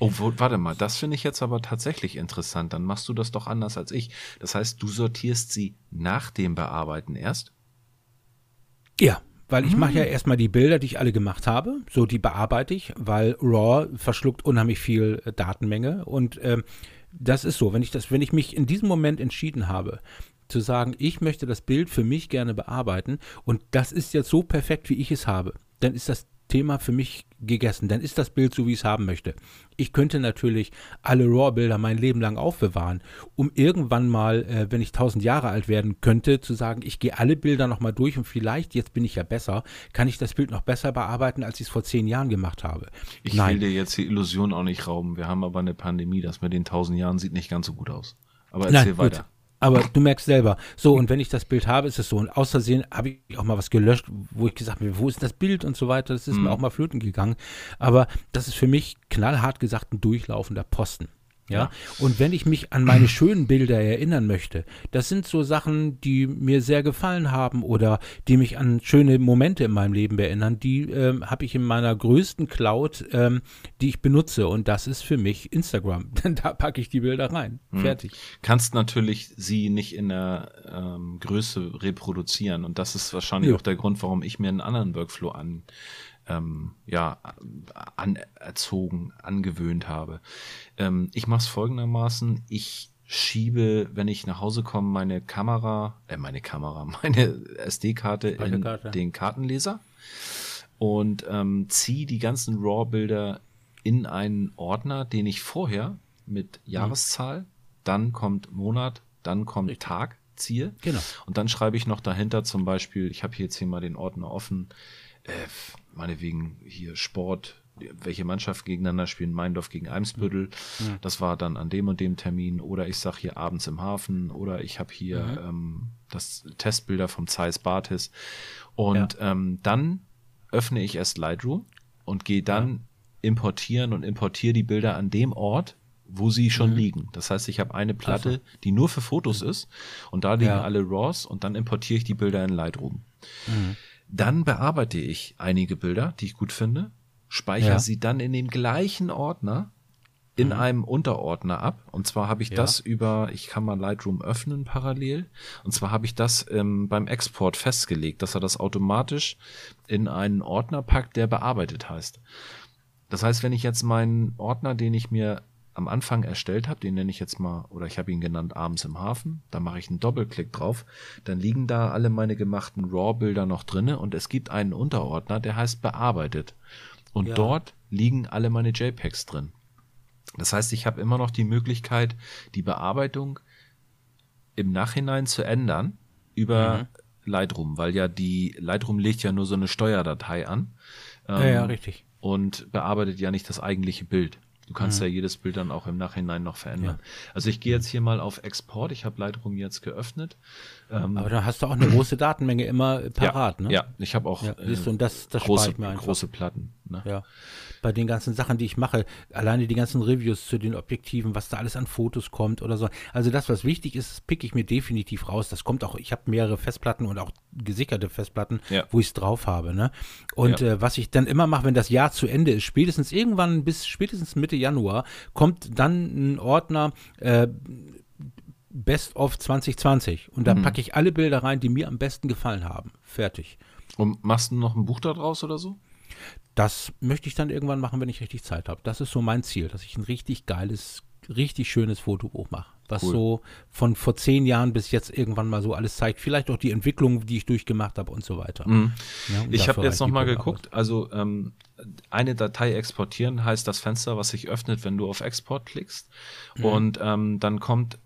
Oh, warte mal, das finde ich jetzt aber tatsächlich interessant. Dann machst du das doch anders als ich. Das heißt, du sortierst sie nach dem Bearbeiten erst?
Ja, weil ich mache ja hm. erstmal die Bilder, die ich alle gemacht habe, so die bearbeite ich, weil RAW verschluckt unheimlich viel äh, Datenmenge und ähm, das ist so, wenn ich das, wenn ich mich in diesem Moment entschieden habe, zu sagen, ich möchte das Bild für mich gerne bearbeiten und das ist jetzt so perfekt, wie ich es habe, dann ist das Thema für mich gegessen. Dann ist das Bild so, wie ich es haben möchte. Ich könnte natürlich alle RAW-Bilder mein Leben lang aufbewahren, um irgendwann mal, äh, wenn ich tausend Jahre alt werden könnte, zu sagen, ich gehe alle Bilder nochmal durch und vielleicht, jetzt bin ich ja besser, kann ich das Bild noch besser bearbeiten, als ich es vor zehn Jahren gemacht habe.
Ich Nein. will dir jetzt die Illusion auch nicht rauben. Wir haben aber eine Pandemie, das mit den tausend Jahren sieht nicht ganz so gut aus. Aber erzähl Nein, weiter. Gut.
Aber du merkst selber, so, und wenn ich das Bild habe, ist es so. Und außersehen habe ich auch mal was gelöscht, wo ich gesagt habe, wo ist das Bild und so weiter. Das ist mhm. mir auch mal flöten gegangen. Aber das ist für mich knallhart gesagt ein durchlaufender Posten. Ja? Und wenn ich mich an meine schönen Bilder erinnern möchte, das sind so Sachen, die mir sehr gefallen haben oder die mich an schöne Momente in meinem Leben erinnern, die ähm, habe ich in meiner größten Cloud, ähm, die ich benutze. Und das ist für mich Instagram. Denn da packe ich die Bilder rein. Mhm. Fertig.
Kannst natürlich sie nicht in der ähm, Größe reproduzieren. Und das ist wahrscheinlich ja. auch der Grund, warum ich mir einen anderen Workflow an ähm, ja, anerzogen, angewöhnt habe. Ähm, ich mache es folgendermaßen, ich schiebe, wenn ich nach Hause komme, meine Kamera, äh, meine Kamera, meine SD-Karte in den Kartenleser und ähm, ziehe die ganzen RAW-Bilder in einen Ordner, den ich vorher mit mhm. Jahreszahl, mhm. dann kommt Monat, dann kommt Richtig. Tag ziehe.
Genau.
Und dann schreibe ich noch dahinter zum Beispiel, ich habe hier jetzt hier mal den Ordner offen, äh, meinetwegen hier Sport, welche Mannschaft gegeneinander spielen, Meindorf gegen Eimsbüttel. Mhm. Das war dann an dem und dem Termin. Oder ich sag hier abends im Hafen. Oder ich habe hier mhm. ähm, das Testbilder vom Zeiss Bartis. Und ja. ähm, dann öffne ich erst Lightroom und gehe dann ja. importieren und importiere die Bilder an dem Ort, wo sie schon mhm. liegen. Das heißt, ich habe eine Platte, also. die nur für Fotos mhm. ist und da liegen ja. alle RAWs und dann importiere ich die Bilder in Lightroom. Dann bearbeite ich einige Bilder, die ich gut finde, speichere ja. sie dann in dem gleichen Ordner in mhm. einem Unterordner ab. Und zwar habe ich ja. das über, ich kann mal Lightroom öffnen parallel. Und zwar habe ich das ähm, beim Export festgelegt, dass er das automatisch in einen Ordner packt, der bearbeitet heißt. Das heißt, wenn ich jetzt meinen Ordner, den ich mir am Anfang erstellt habe, den nenne ich jetzt mal, oder ich habe ihn genannt abends im Hafen, da mache ich einen Doppelklick drauf, dann liegen da alle meine gemachten RAW-Bilder noch drinne und es gibt einen Unterordner, der heißt bearbeitet. Und ja. dort liegen alle meine JPEGs drin. Das heißt, ich habe immer noch die Möglichkeit, die Bearbeitung im Nachhinein zu ändern über mhm. Lightroom, weil ja die Lightroom legt ja nur so eine Steuerdatei an.
Ähm, ja, ja, richtig.
Und bearbeitet ja nicht das eigentliche Bild. Du kannst mhm. ja jedes Bild dann auch im Nachhinein noch verändern. Ja. Also ich gehe jetzt hier mal auf Export. Ich habe Lightroom jetzt geöffnet.
Ähm, Aber da hast du auch eine große Datenmenge immer parat,
ja,
ne?
Ja, ich habe auch
ja, äh, und das, das
große, große Platten.
Ne? Ja. Bei den ganzen Sachen, die ich mache, alleine die ganzen Reviews zu den Objektiven, was da alles an Fotos kommt oder so. Also das, was wichtig ist, pick ich mir definitiv raus. Das kommt auch, ich habe mehrere Festplatten und auch gesicherte Festplatten, ja. wo ich es drauf habe. Ne? Und ja. äh, was ich dann immer mache, wenn das Jahr zu Ende ist, spätestens irgendwann bis spätestens Mitte Januar, kommt dann ein Ordner, äh, Best of 2020. Und da mhm. packe ich alle Bilder rein, die mir am besten gefallen haben. Fertig.
Und machst du noch ein Buch daraus oder so?
Das möchte ich dann irgendwann machen, wenn ich richtig Zeit habe. Das ist so mein Ziel, dass ich ein richtig geiles, richtig schönes Fotobuch mache. Was cool. so von vor zehn Jahren bis jetzt irgendwann mal so alles zeigt. Vielleicht auch die Entwicklung, die ich durchgemacht habe und so weiter.
Mhm. Ja, ich habe jetzt nochmal geguckt. Also ähm, eine Datei exportieren heißt das Fenster, was sich öffnet, wenn du auf Export klickst. Mhm. Und ähm, dann kommt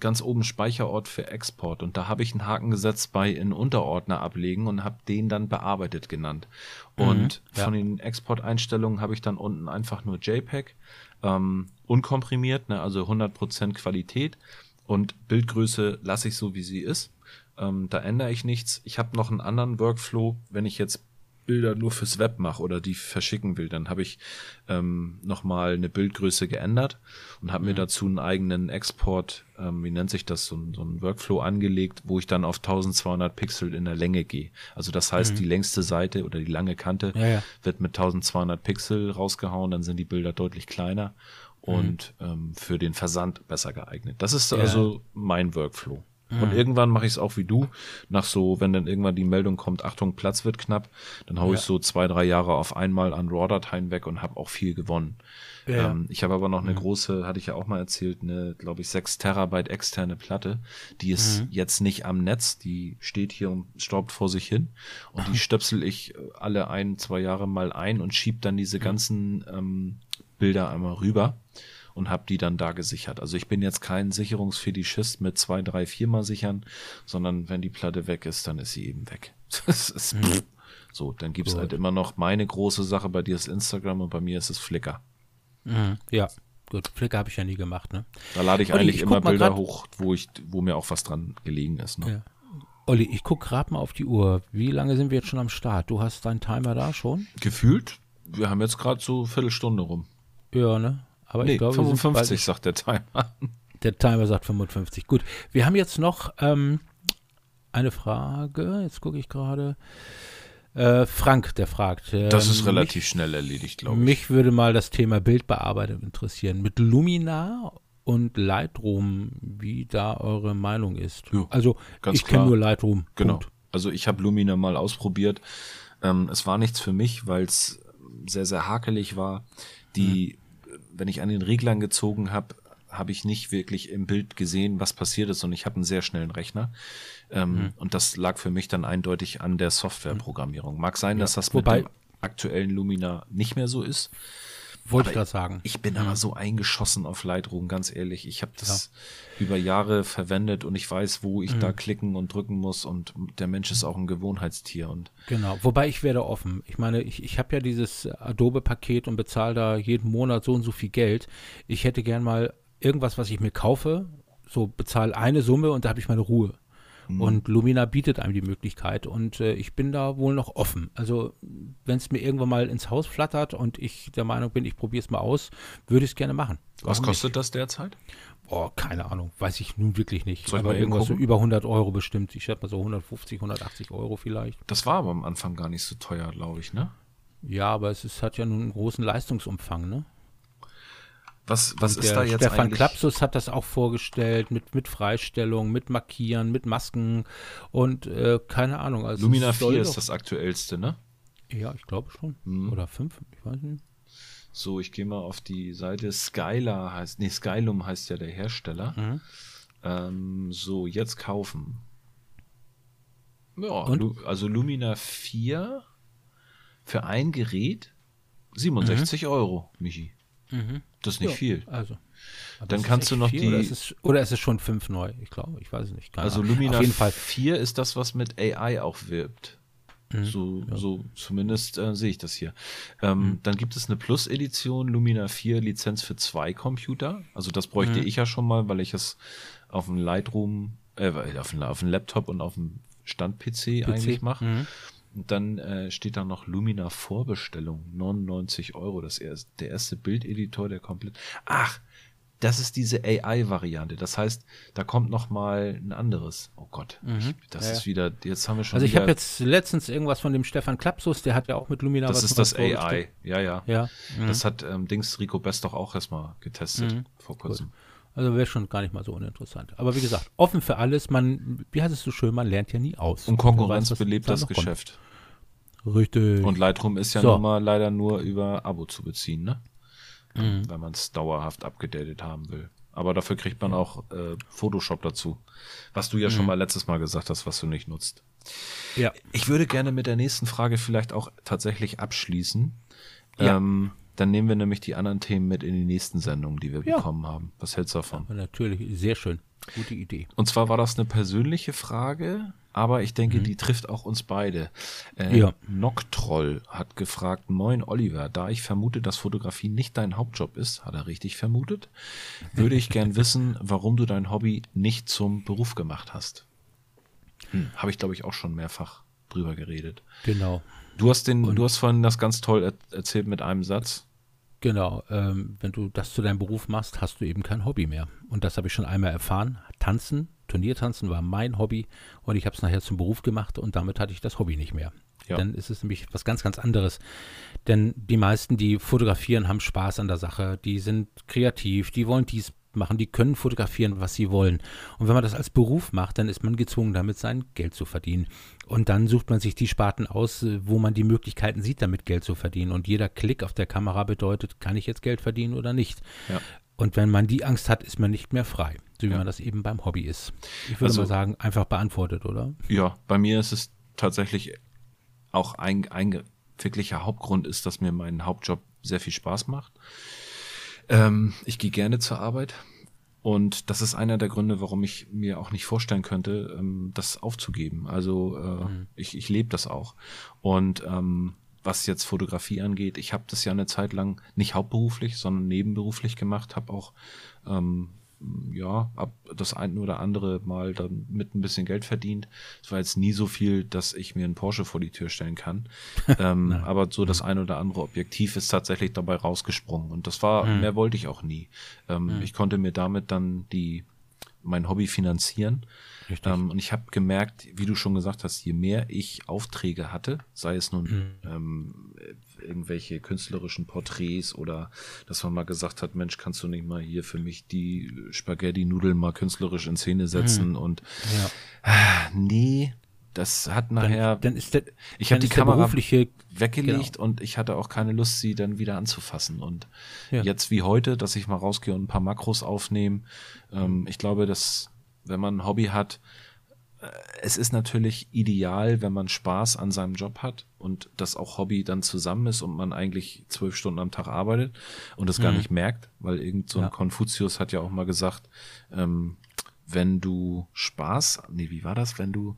ganz oben Speicherort für Export und da habe ich einen Haken gesetzt bei in Unterordner ablegen und habe den dann bearbeitet genannt. Und mhm, ja. von den Exporteinstellungen habe ich dann unten einfach nur JPEG, ähm, unkomprimiert, ne, also 100% Qualität und Bildgröße lasse ich so, wie sie ist. Ähm, da ändere ich nichts. Ich habe noch einen anderen Workflow, wenn ich jetzt Bilder nur fürs Web mache oder die verschicken will, dann habe ich ähm, nochmal eine Bildgröße geändert und habe mhm. mir dazu einen eigenen Export, ähm, wie nennt sich das, so, so ein Workflow angelegt, wo ich dann auf 1200 Pixel in der Länge gehe. Also das heißt, mhm. die längste Seite oder die lange Kante
ja, ja.
wird mit 1200 Pixel rausgehauen, dann sind die Bilder deutlich kleiner mhm. und mhm. ähm, für den Versand besser geeignet. Das ist ja. also mein Workflow. Und mhm. irgendwann mache ich es auch wie du. Nach so, wenn dann irgendwann die Meldung kommt, Achtung, Platz wird knapp, dann hau ja. ich so zwei, drei Jahre auf einmal an RAW-Dateien weg und habe auch viel gewonnen. Ja. Ähm, ich habe aber noch eine mhm. große, hatte ich ja auch mal erzählt, eine, glaube ich, 6 Terabyte externe Platte. Die ist mhm. jetzt nicht am Netz, die steht hier und staubt vor sich hin. Und die stöpsel ich alle ein, zwei Jahre mal ein und schieb dann diese mhm. ganzen ähm, Bilder einmal rüber und habe die dann da gesichert. Also ich bin jetzt kein Sicherungsfetischist mit zwei, drei, viermal sichern, sondern wenn die Platte weg ist, dann ist sie eben weg. Das ist mhm. so, dann gibt's Gut. halt immer noch meine große Sache, bei dir ist Instagram und bei mir ist es Flickr.
Mhm. Ja, gut, Flickr habe ich ja nie gemacht, ne?
Da lade ich Olli, eigentlich ich immer Bilder hoch, wo ich, wo mir auch was dran gelegen ist. Ne?
Ja. Olli, ich gucke gerade mal auf die Uhr. Wie lange sind wir jetzt schon am Start? Du hast deinen Timer da schon?
Gefühlt. Wir haben jetzt gerade so Viertelstunde rum.
Ja, ne?
Aber nee, ich glaube, 55 sagt der Timer.
Der Timer sagt 55. Gut, wir haben jetzt noch ähm, eine Frage. Jetzt gucke ich gerade. Äh, Frank, der fragt.
Äh, das ist relativ mich, schnell erledigt, glaube ich.
Mich würde mal das Thema Bildbearbeitung interessieren. Mit Lumina und Lightroom, wie da eure Meinung ist.
Jo,
also ich kenne nur Lightroom.
Genau. Punkt. Also ich habe Lumina mal ausprobiert. Ähm, es war nichts für mich, weil es sehr, sehr hakelig war. Die hm wenn ich an den Reglern gezogen habe, habe ich nicht wirklich im Bild gesehen, was passiert ist und ich habe einen sehr schnellen Rechner. Ähm, mhm. Und das lag für mich dann eindeutig an der Softwareprogrammierung. Mag sein, ja, dass das wobei, mit dem aktuellen Lumina nicht mehr so ist.
Wollte ich gerade sagen.
Ich bin mhm. aber so eingeschossen auf Lightroom, ganz ehrlich. Ich habe das ja. über Jahre verwendet und ich weiß, wo ich mhm. da klicken und drücken muss und der Mensch ist auch ein Gewohnheitstier. Und
genau, wobei ich werde offen. Ich meine, ich, ich habe ja dieses Adobe-Paket und bezahle da jeden Monat so und so viel Geld. Ich hätte gern mal irgendwas, was ich mir kaufe, so bezahle eine Summe und da habe ich meine Ruhe. Mhm. Und Lumina bietet einem die Möglichkeit und äh, ich bin da wohl noch offen. Also wenn es mir irgendwann mal ins Haus flattert und ich der Meinung bin, ich probiere es mal aus, würde ich es gerne machen.
Warum Was kostet nicht? das derzeit?
Boah, keine Ahnung, weiß ich nun wirklich nicht. Soll aber irgendwas so über 100 Euro bestimmt. Ich schätze mal so 150, 180 Euro vielleicht.
Das war aber am Anfang gar nicht so teuer, glaube ich, ne?
Ja, aber es ist, hat ja nun einen großen Leistungsumfang, ne?
Was, was ist da jetzt Stefan eigentlich?
Klapsus hat das auch vorgestellt mit, mit Freistellung, mit Markieren, mit Masken und äh, keine Ahnung. Also
Lumina 4 ist das aktuellste, ne?
Ja, ich glaube schon. Hm. Oder 5, ich weiß nicht.
So, ich gehe mal auf die Seite. Skylar heißt, nee, Skylum heißt ja der Hersteller. Mhm. Ähm, so, jetzt kaufen. Ja, Lu also Lumina 4 für ein Gerät 67 mhm. Euro, Michi. Mhm. Das ist nicht ja, viel.
Also.
Dann kannst du noch
viel,
die.
Oder ist, es, oder ist es schon fünf neu? Ich glaube, ich weiß es nicht.
Keine also Lumina Auf jeden Fall. 4 ist das, was mit AI auch wirbt. Mhm, so, ja. so zumindest äh, sehe ich das hier. Ähm, mhm. Dann gibt es eine Plus-Edition Lumina 4 Lizenz für zwei Computer. Also das bräuchte mhm. ich ja schon mal, weil ich es auf dem Lightroom, äh, auf dem, auf dem Laptop und auf dem Stand-PC eigentlich mache. Und dann äh, steht da noch Lumina Vorbestellung, 99 Euro. Das ist der erste Bildeditor, der komplett. Ach, das ist diese AI-Variante. Das heißt, da kommt noch mal ein anderes. Oh Gott, mhm. ich, das ja, ist wieder. Jetzt haben wir schon.
Also ich habe jetzt letztens irgendwas von dem Stefan Klapsus, der hat ja auch mit Lumina.
Das ist das AI. Ja, ja.
Ja.
Mhm. Das hat ähm, Dings Rico Best doch auch erstmal getestet mhm. vor kurzem. Gut.
Also wäre schon gar nicht mal so uninteressant. Aber wie gesagt, offen für alles. Man, wie heißt es so schön, man lernt ja nie aus.
Und Konkurrenz weiß, belebt das Geschäft.
Kommt. Richtig.
Und Lightroom ist ja so. nun mal leider nur über Abo zu beziehen, ne? Mhm. Wenn man es dauerhaft abgedatet haben will. Aber dafür kriegt man auch äh, Photoshop dazu. Was du ja mhm. schon mal letztes Mal gesagt hast, was du nicht nutzt.
Ja.
Ich würde gerne mit der nächsten Frage vielleicht auch tatsächlich abschließen. Ja. Ähm, dann nehmen wir nämlich die anderen Themen mit in die nächsten Sendungen, die wir ja. bekommen haben. Was hältst du davon?
Ja, natürlich, sehr schön. Gute Idee.
Und zwar war das eine persönliche Frage, aber ich denke, mhm. die trifft auch uns beide.
Äh, ja.
Noctroll hat gefragt, moin Oliver, da ich vermute, dass Fotografie nicht dein Hauptjob ist, hat er richtig vermutet, würde ich gern wissen, warum du dein Hobby nicht zum Beruf gemacht hast. Hm, Habe ich, glaube ich, auch schon mehrfach drüber geredet.
Genau.
Du hast den, und du hast vorhin das ganz toll er erzählt mit einem Satz.
Genau, ähm, wenn du das zu deinem Beruf machst, hast du eben kein Hobby mehr. Und das habe ich schon einmal erfahren. Tanzen, Turniertanzen war mein Hobby und ich habe es nachher zum Beruf gemacht und damit hatte ich das Hobby nicht mehr. Ja. Dann ist es nämlich was ganz, ganz anderes. Denn die meisten, die fotografieren, haben Spaß an der Sache, die sind kreativ, die wollen dies machen, die können fotografieren, was sie wollen. Und wenn man das als Beruf macht, dann ist man gezwungen, damit sein Geld zu verdienen. Und dann sucht man sich die Sparten aus, wo man die Möglichkeiten sieht, damit Geld zu verdienen. Und jeder Klick auf der Kamera bedeutet, kann ich jetzt Geld verdienen oder nicht. Ja. Und wenn man die Angst hat, ist man nicht mehr frei, so wie ja. man das eben beim Hobby ist. Ich würde also, mal sagen, einfach beantwortet, oder?
Ja, bei mir ist es tatsächlich auch ein, ein wirklicher Hauptgrund ist, dass mir mein Hauptjob sehr viel Spaß macht. Ähm, ich gehe gerne zur Arbeit. Und das ist einer der Gründe, warum ich mir auch nicht vorstellen könnte, ähm, das aufzugeben. Also äh, mhm. ich, ich lebe das auch. Und ähm, was jetzt Fotografie angeht, ich habe das ja eine Zeit lang nicht hauptberuflich, sondern nebenberuflich gemacht, habe auch ähm, ja, ab das ein oder andere Mal dann mit ein bisschen Geld verdient. Es war jetzt nie so viel, dass ich mir einen Porsche vor die Tür stellen kann. ähm, aber so das ein oder andere Objektiv ist tatsächlich dabei rausgesprungen. Und das war, mhm. mehr wollte ich auch nie. Ähm, mhm. Ich konnte mir damit dann die, mein Hobby finanzieren. Ähm, und ich habe gemerkt, wie du schon gesagt hast, je mehr ich Aufträge hatte, sei es nun mhm. ähm, irgendwelche künstlerischen Porträts oder dass man mal gesagt hat, Mensch, kannst du nicht mal hier für mich die Spaghetti-Nudeln mal künstlerisch in Szene setzen mhm. und ja. ah, nee, das hat nachher.
Dann, dann ist der,
ich habe die Kamera weggelegt genau. und ich hatte auch keine Lust, sie dann wieder anzufassen. Und ja. jetzt wie heute, dass ich mal rausgehe und ein paar Makros aufnehme. Ähm, ich glaube, dass wenn man ein Hobby hat, äh, es ist natürlich ideal, wenn man Spaß an seinem Job hat und das auch Hobby dann zusammen ist und man eigentlich zwölf Stunden am Tag arbeitet und das mhm. gar nicht merkt, weil irgend so ein ja. Konfuzius hat ja auch mal gesagt, ähm, wenn du Spaß, nee, wie war das, wenn du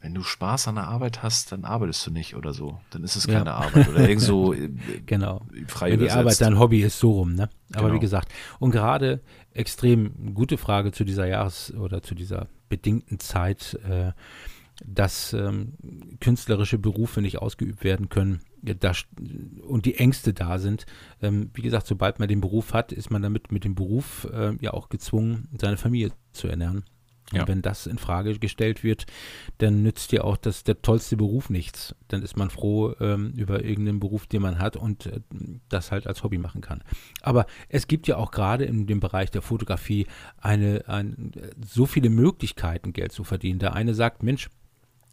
wenn du Spaß an der Arbeit hast, dann arbeitest du nicht oder so. Dann ist es keine ja. Arbeit oder irgend so
äh, genau. frei Wenn die Arbeit dein Hobby ist, so rum, ne? Aber genau. wie gesagt, und gerade extrem gute Frage zu dieser Jahres- oder zu dieser bedingten Zeit, äh, dass ähm, künstlerische Berufe nicht ausgeübt werden können da, und die Ängste da sind. Ähm, wie gesagt, sobald man den Beruf hat, ist man damit mit dem Beruf äh, ja auch gezwungen, seine Familie zu ernähren. Ja. Und wenn das in Frage gestellt wird, dann nützt ja auch das, der tollste Beruf nichts. Dann ist man froh ähm, über irgendeinen Beruf, den man hat und äh, das halt als Hobby machen kann. Aber es gibt ja auch gerade in dem Bereich der Fotografie eine, ein, so viele Möglichkeiten, Geld zu verdienen. Der eine sagt, Mensch,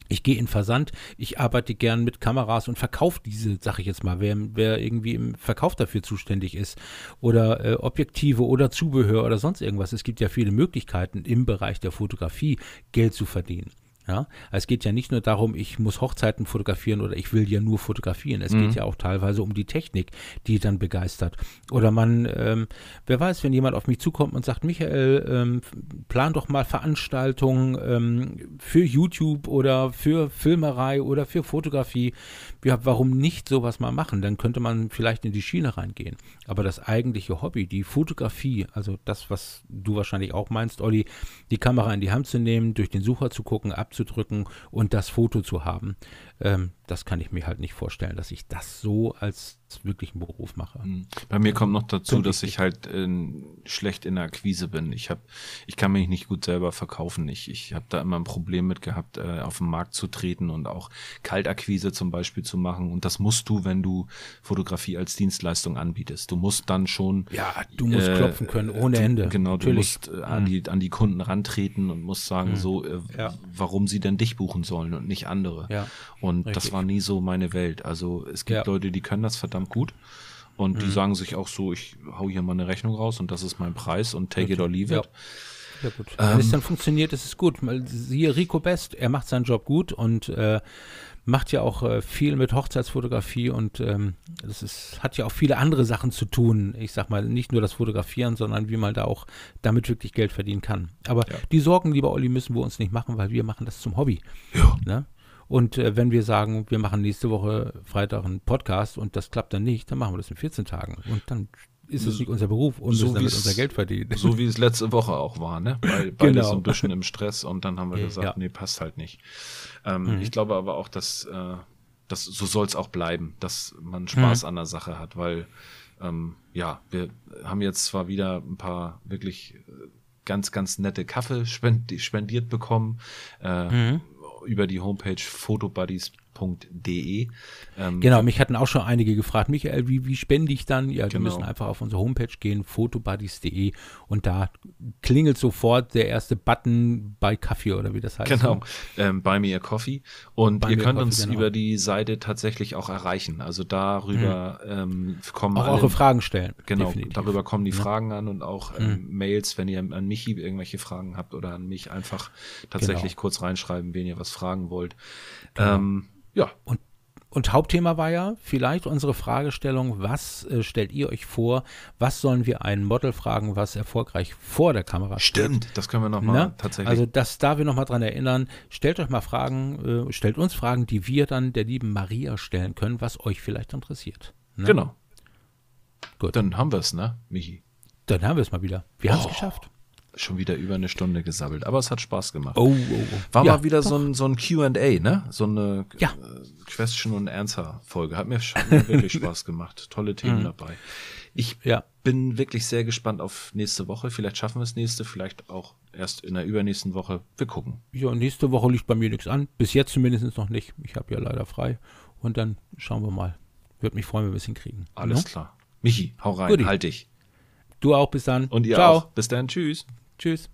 ich gehe in Versand, ich arbeite gern mit Kameras und verkaufe diese, sag ich jetzt mal, wer, wer irgendwie im Verkauf dafür zuständig ist oder äh, Objektive oder Zubehör oder sonst irgendwas. Es gibt ja viele Möglichkeiten im Bereich der Fotografie Geld zu verdienen. Ja, es geht ja nicht nur darum, ich muss Hochzeiten fotografieren oder ich will ja nur fotografieren. Es mhm. geht ja auch teilweise um die Technik, die dann begeistert. Oder man, ähm, wer weiß, wenn jemand auf mich zukommt und sagt, Michael, ähm, plan doch mal Veranstaltungen ähm, für YouTube oder für Filmerei oder für Fotografie. Ja, warum nicht sowas mal machen? Dann könnte man vielleicht in die Schiene reingehen. Aber das eigentliche Hobby, die Fotografie, also das, was du wahrscheinlich auch meinst, Olli, die Kamera in die Hand zu nehmen, durch den Sucher zu gucken, ab abzudrücken und das Foto zu haben. Ähm, das kann ich mir halt nicht vorstellen, dass ich das so als wirklichen Beruf mache. Hm.
Bei mir kommt noch dazu, dass ich halt äh, schlecht in der Akquise bin. Ich habe, ich kann mich nicht gut selber verkaufen. Ich, ich habe da immer ein Problem mit gehabt, äh, auf den Markt zu treten und auch Kaltakquise zum Beispiel zu machen. Und das musst du, wenn du Fotografie als Dienstleistung anbietest. Du musst dann schon.
Ja, du musst äh, klopfen können ohne Ende.
Genau, Natürlich. du musst äh, an hm. die an die Kunden rantreten und musst sagen, mhm. so, äh, ja. warum sie denn dich buchen sollen und nicht andere. Ja. Und Richtig. das war nie so meine Welt. Also es gibt ja. Leute, die können das verdammt gut. Und mhm. die sagen sich auch so, ich hau hier mal eine Rechnung raus und das ist mein Preis und take okay. it or leave it.
Ja. ja gut. Ähm, Wenn es dann funktioniert, ist es gut. Siehe Rico Best, er macht seinen Job gut und äh, macht ja auch äh, viel mit Hochzeitsfotografie und ähm, das ist, hat ja auch viele andere Sachen zu tun. Ich sag mal, nicht nur das Fotografieren, sondern wie man da auch damit wirklich Geld verdienen kann. Aber ja. die Sorgen, lieber Olli, müssen wir uns nicht machen, weil wir machen das zum Hobby. Ja. Ne? Und äh, wenn wir sagen, wir machen nächste Woche Freitag einen Podcast und das klappt dann nicht, dann machen wir das in 14 Tagen. Und dann ist es nicht unser Beruf und
so
damit unser Geld verdienen.
So wie es letzte Woche auch war, ne? Weil beide
Genau.
so ein bisschen im Stress und dann haben wir gesagt,
Ja.
nee, passt halt nicht. Ähm, Ich glaube aber auch, dass, äh, dass so soll es auch bleiben, dass man Spaß an der Sache hat, weil ähm, ja, wir haben jetzt zwar wieder ein paar wirklich äh, ganz, ganz nette Kaffee spend spendiert bekommen äh, über die Homepage photobuddies.de. Ähm,
Genau, mich hatten auch schon einige gefragt, Michael, wie, wie spende ich dann? Ja,
Genau.
müssen einfach auf unsere Homepage gehen, photobuddies.de und da klingelt sofort der erste Button bei Kaffee oder wie das heißt.
Genau, ähm, Buy Me a Coffee. Und
Buy
ihr könnt
Coffee,
uns
genau.
über die Seite tatsächlich auch erreichen. Also darüber ähm, kommen
Auch
alle,
eure Fragen stellen.
Genau,
definitiv.
darüber kommen die Fragen an und auch ähm, Mails, wenn ihr an Michi irgendwelche Fragen habt oder an mich einfach tatsächlich
Genau.
kurz reinschreiben, wen ihr was fragen wollt. Ähm, ja,
Und, und Hauptthema war ja vielleicht unsere Fragestellung, was äh, stellt ihr euch vor, was sollen wir ein Model fragen, was erfolgreich vor der Kamera steht?
stimmt. Das können wir nochmal
Ne?
tatsächlich.
Also das da wir nochmal dran erinnern, stellt euch mal Fragen, äh, stellt uns Fragen, die wir dann der lieben Maria stellen können, was euch vielleicht interessiert. Ne?
genau.
Gut.
Dann haben wir es, ne, Michi?
Dann haben wir es mal wieder. Wir haben es
Oh.
geschafft.
Schon wieder über eine Stunde gesabbelt. Aber es hat Spaß gemacht.
Oh, oh, oh.
War
Ja,
mal wieder
doch.
so ein, so ein QA, ne? So eine
Ja.
äh, Question- und Answer-Folge. Hat mir, mir wirklich Spaß gemacht. Tolle Themen dabei. Ich
Ja.
bin wirklich sehr gespannt auf nächste Woche. Vielleicht schaffen wir es nächste, vielleicht auch erst in der übernächsten Woche. Wir gucken.
Ja, nächste Woche liegt bei mir nichts an. Bis jetzt zumindest noch nicht. Ich habe ja leider frei. Und dann schauen wir mal. Würde mich freuen, wenn wir es hinkriegen.
Alles
Ne?
klar. Michi, hau rein,
Guti.
halt dich.
Du auch, bis dann.
Und ihr
Ciao.
auch. Bis dann, tschüss.
Tschüss.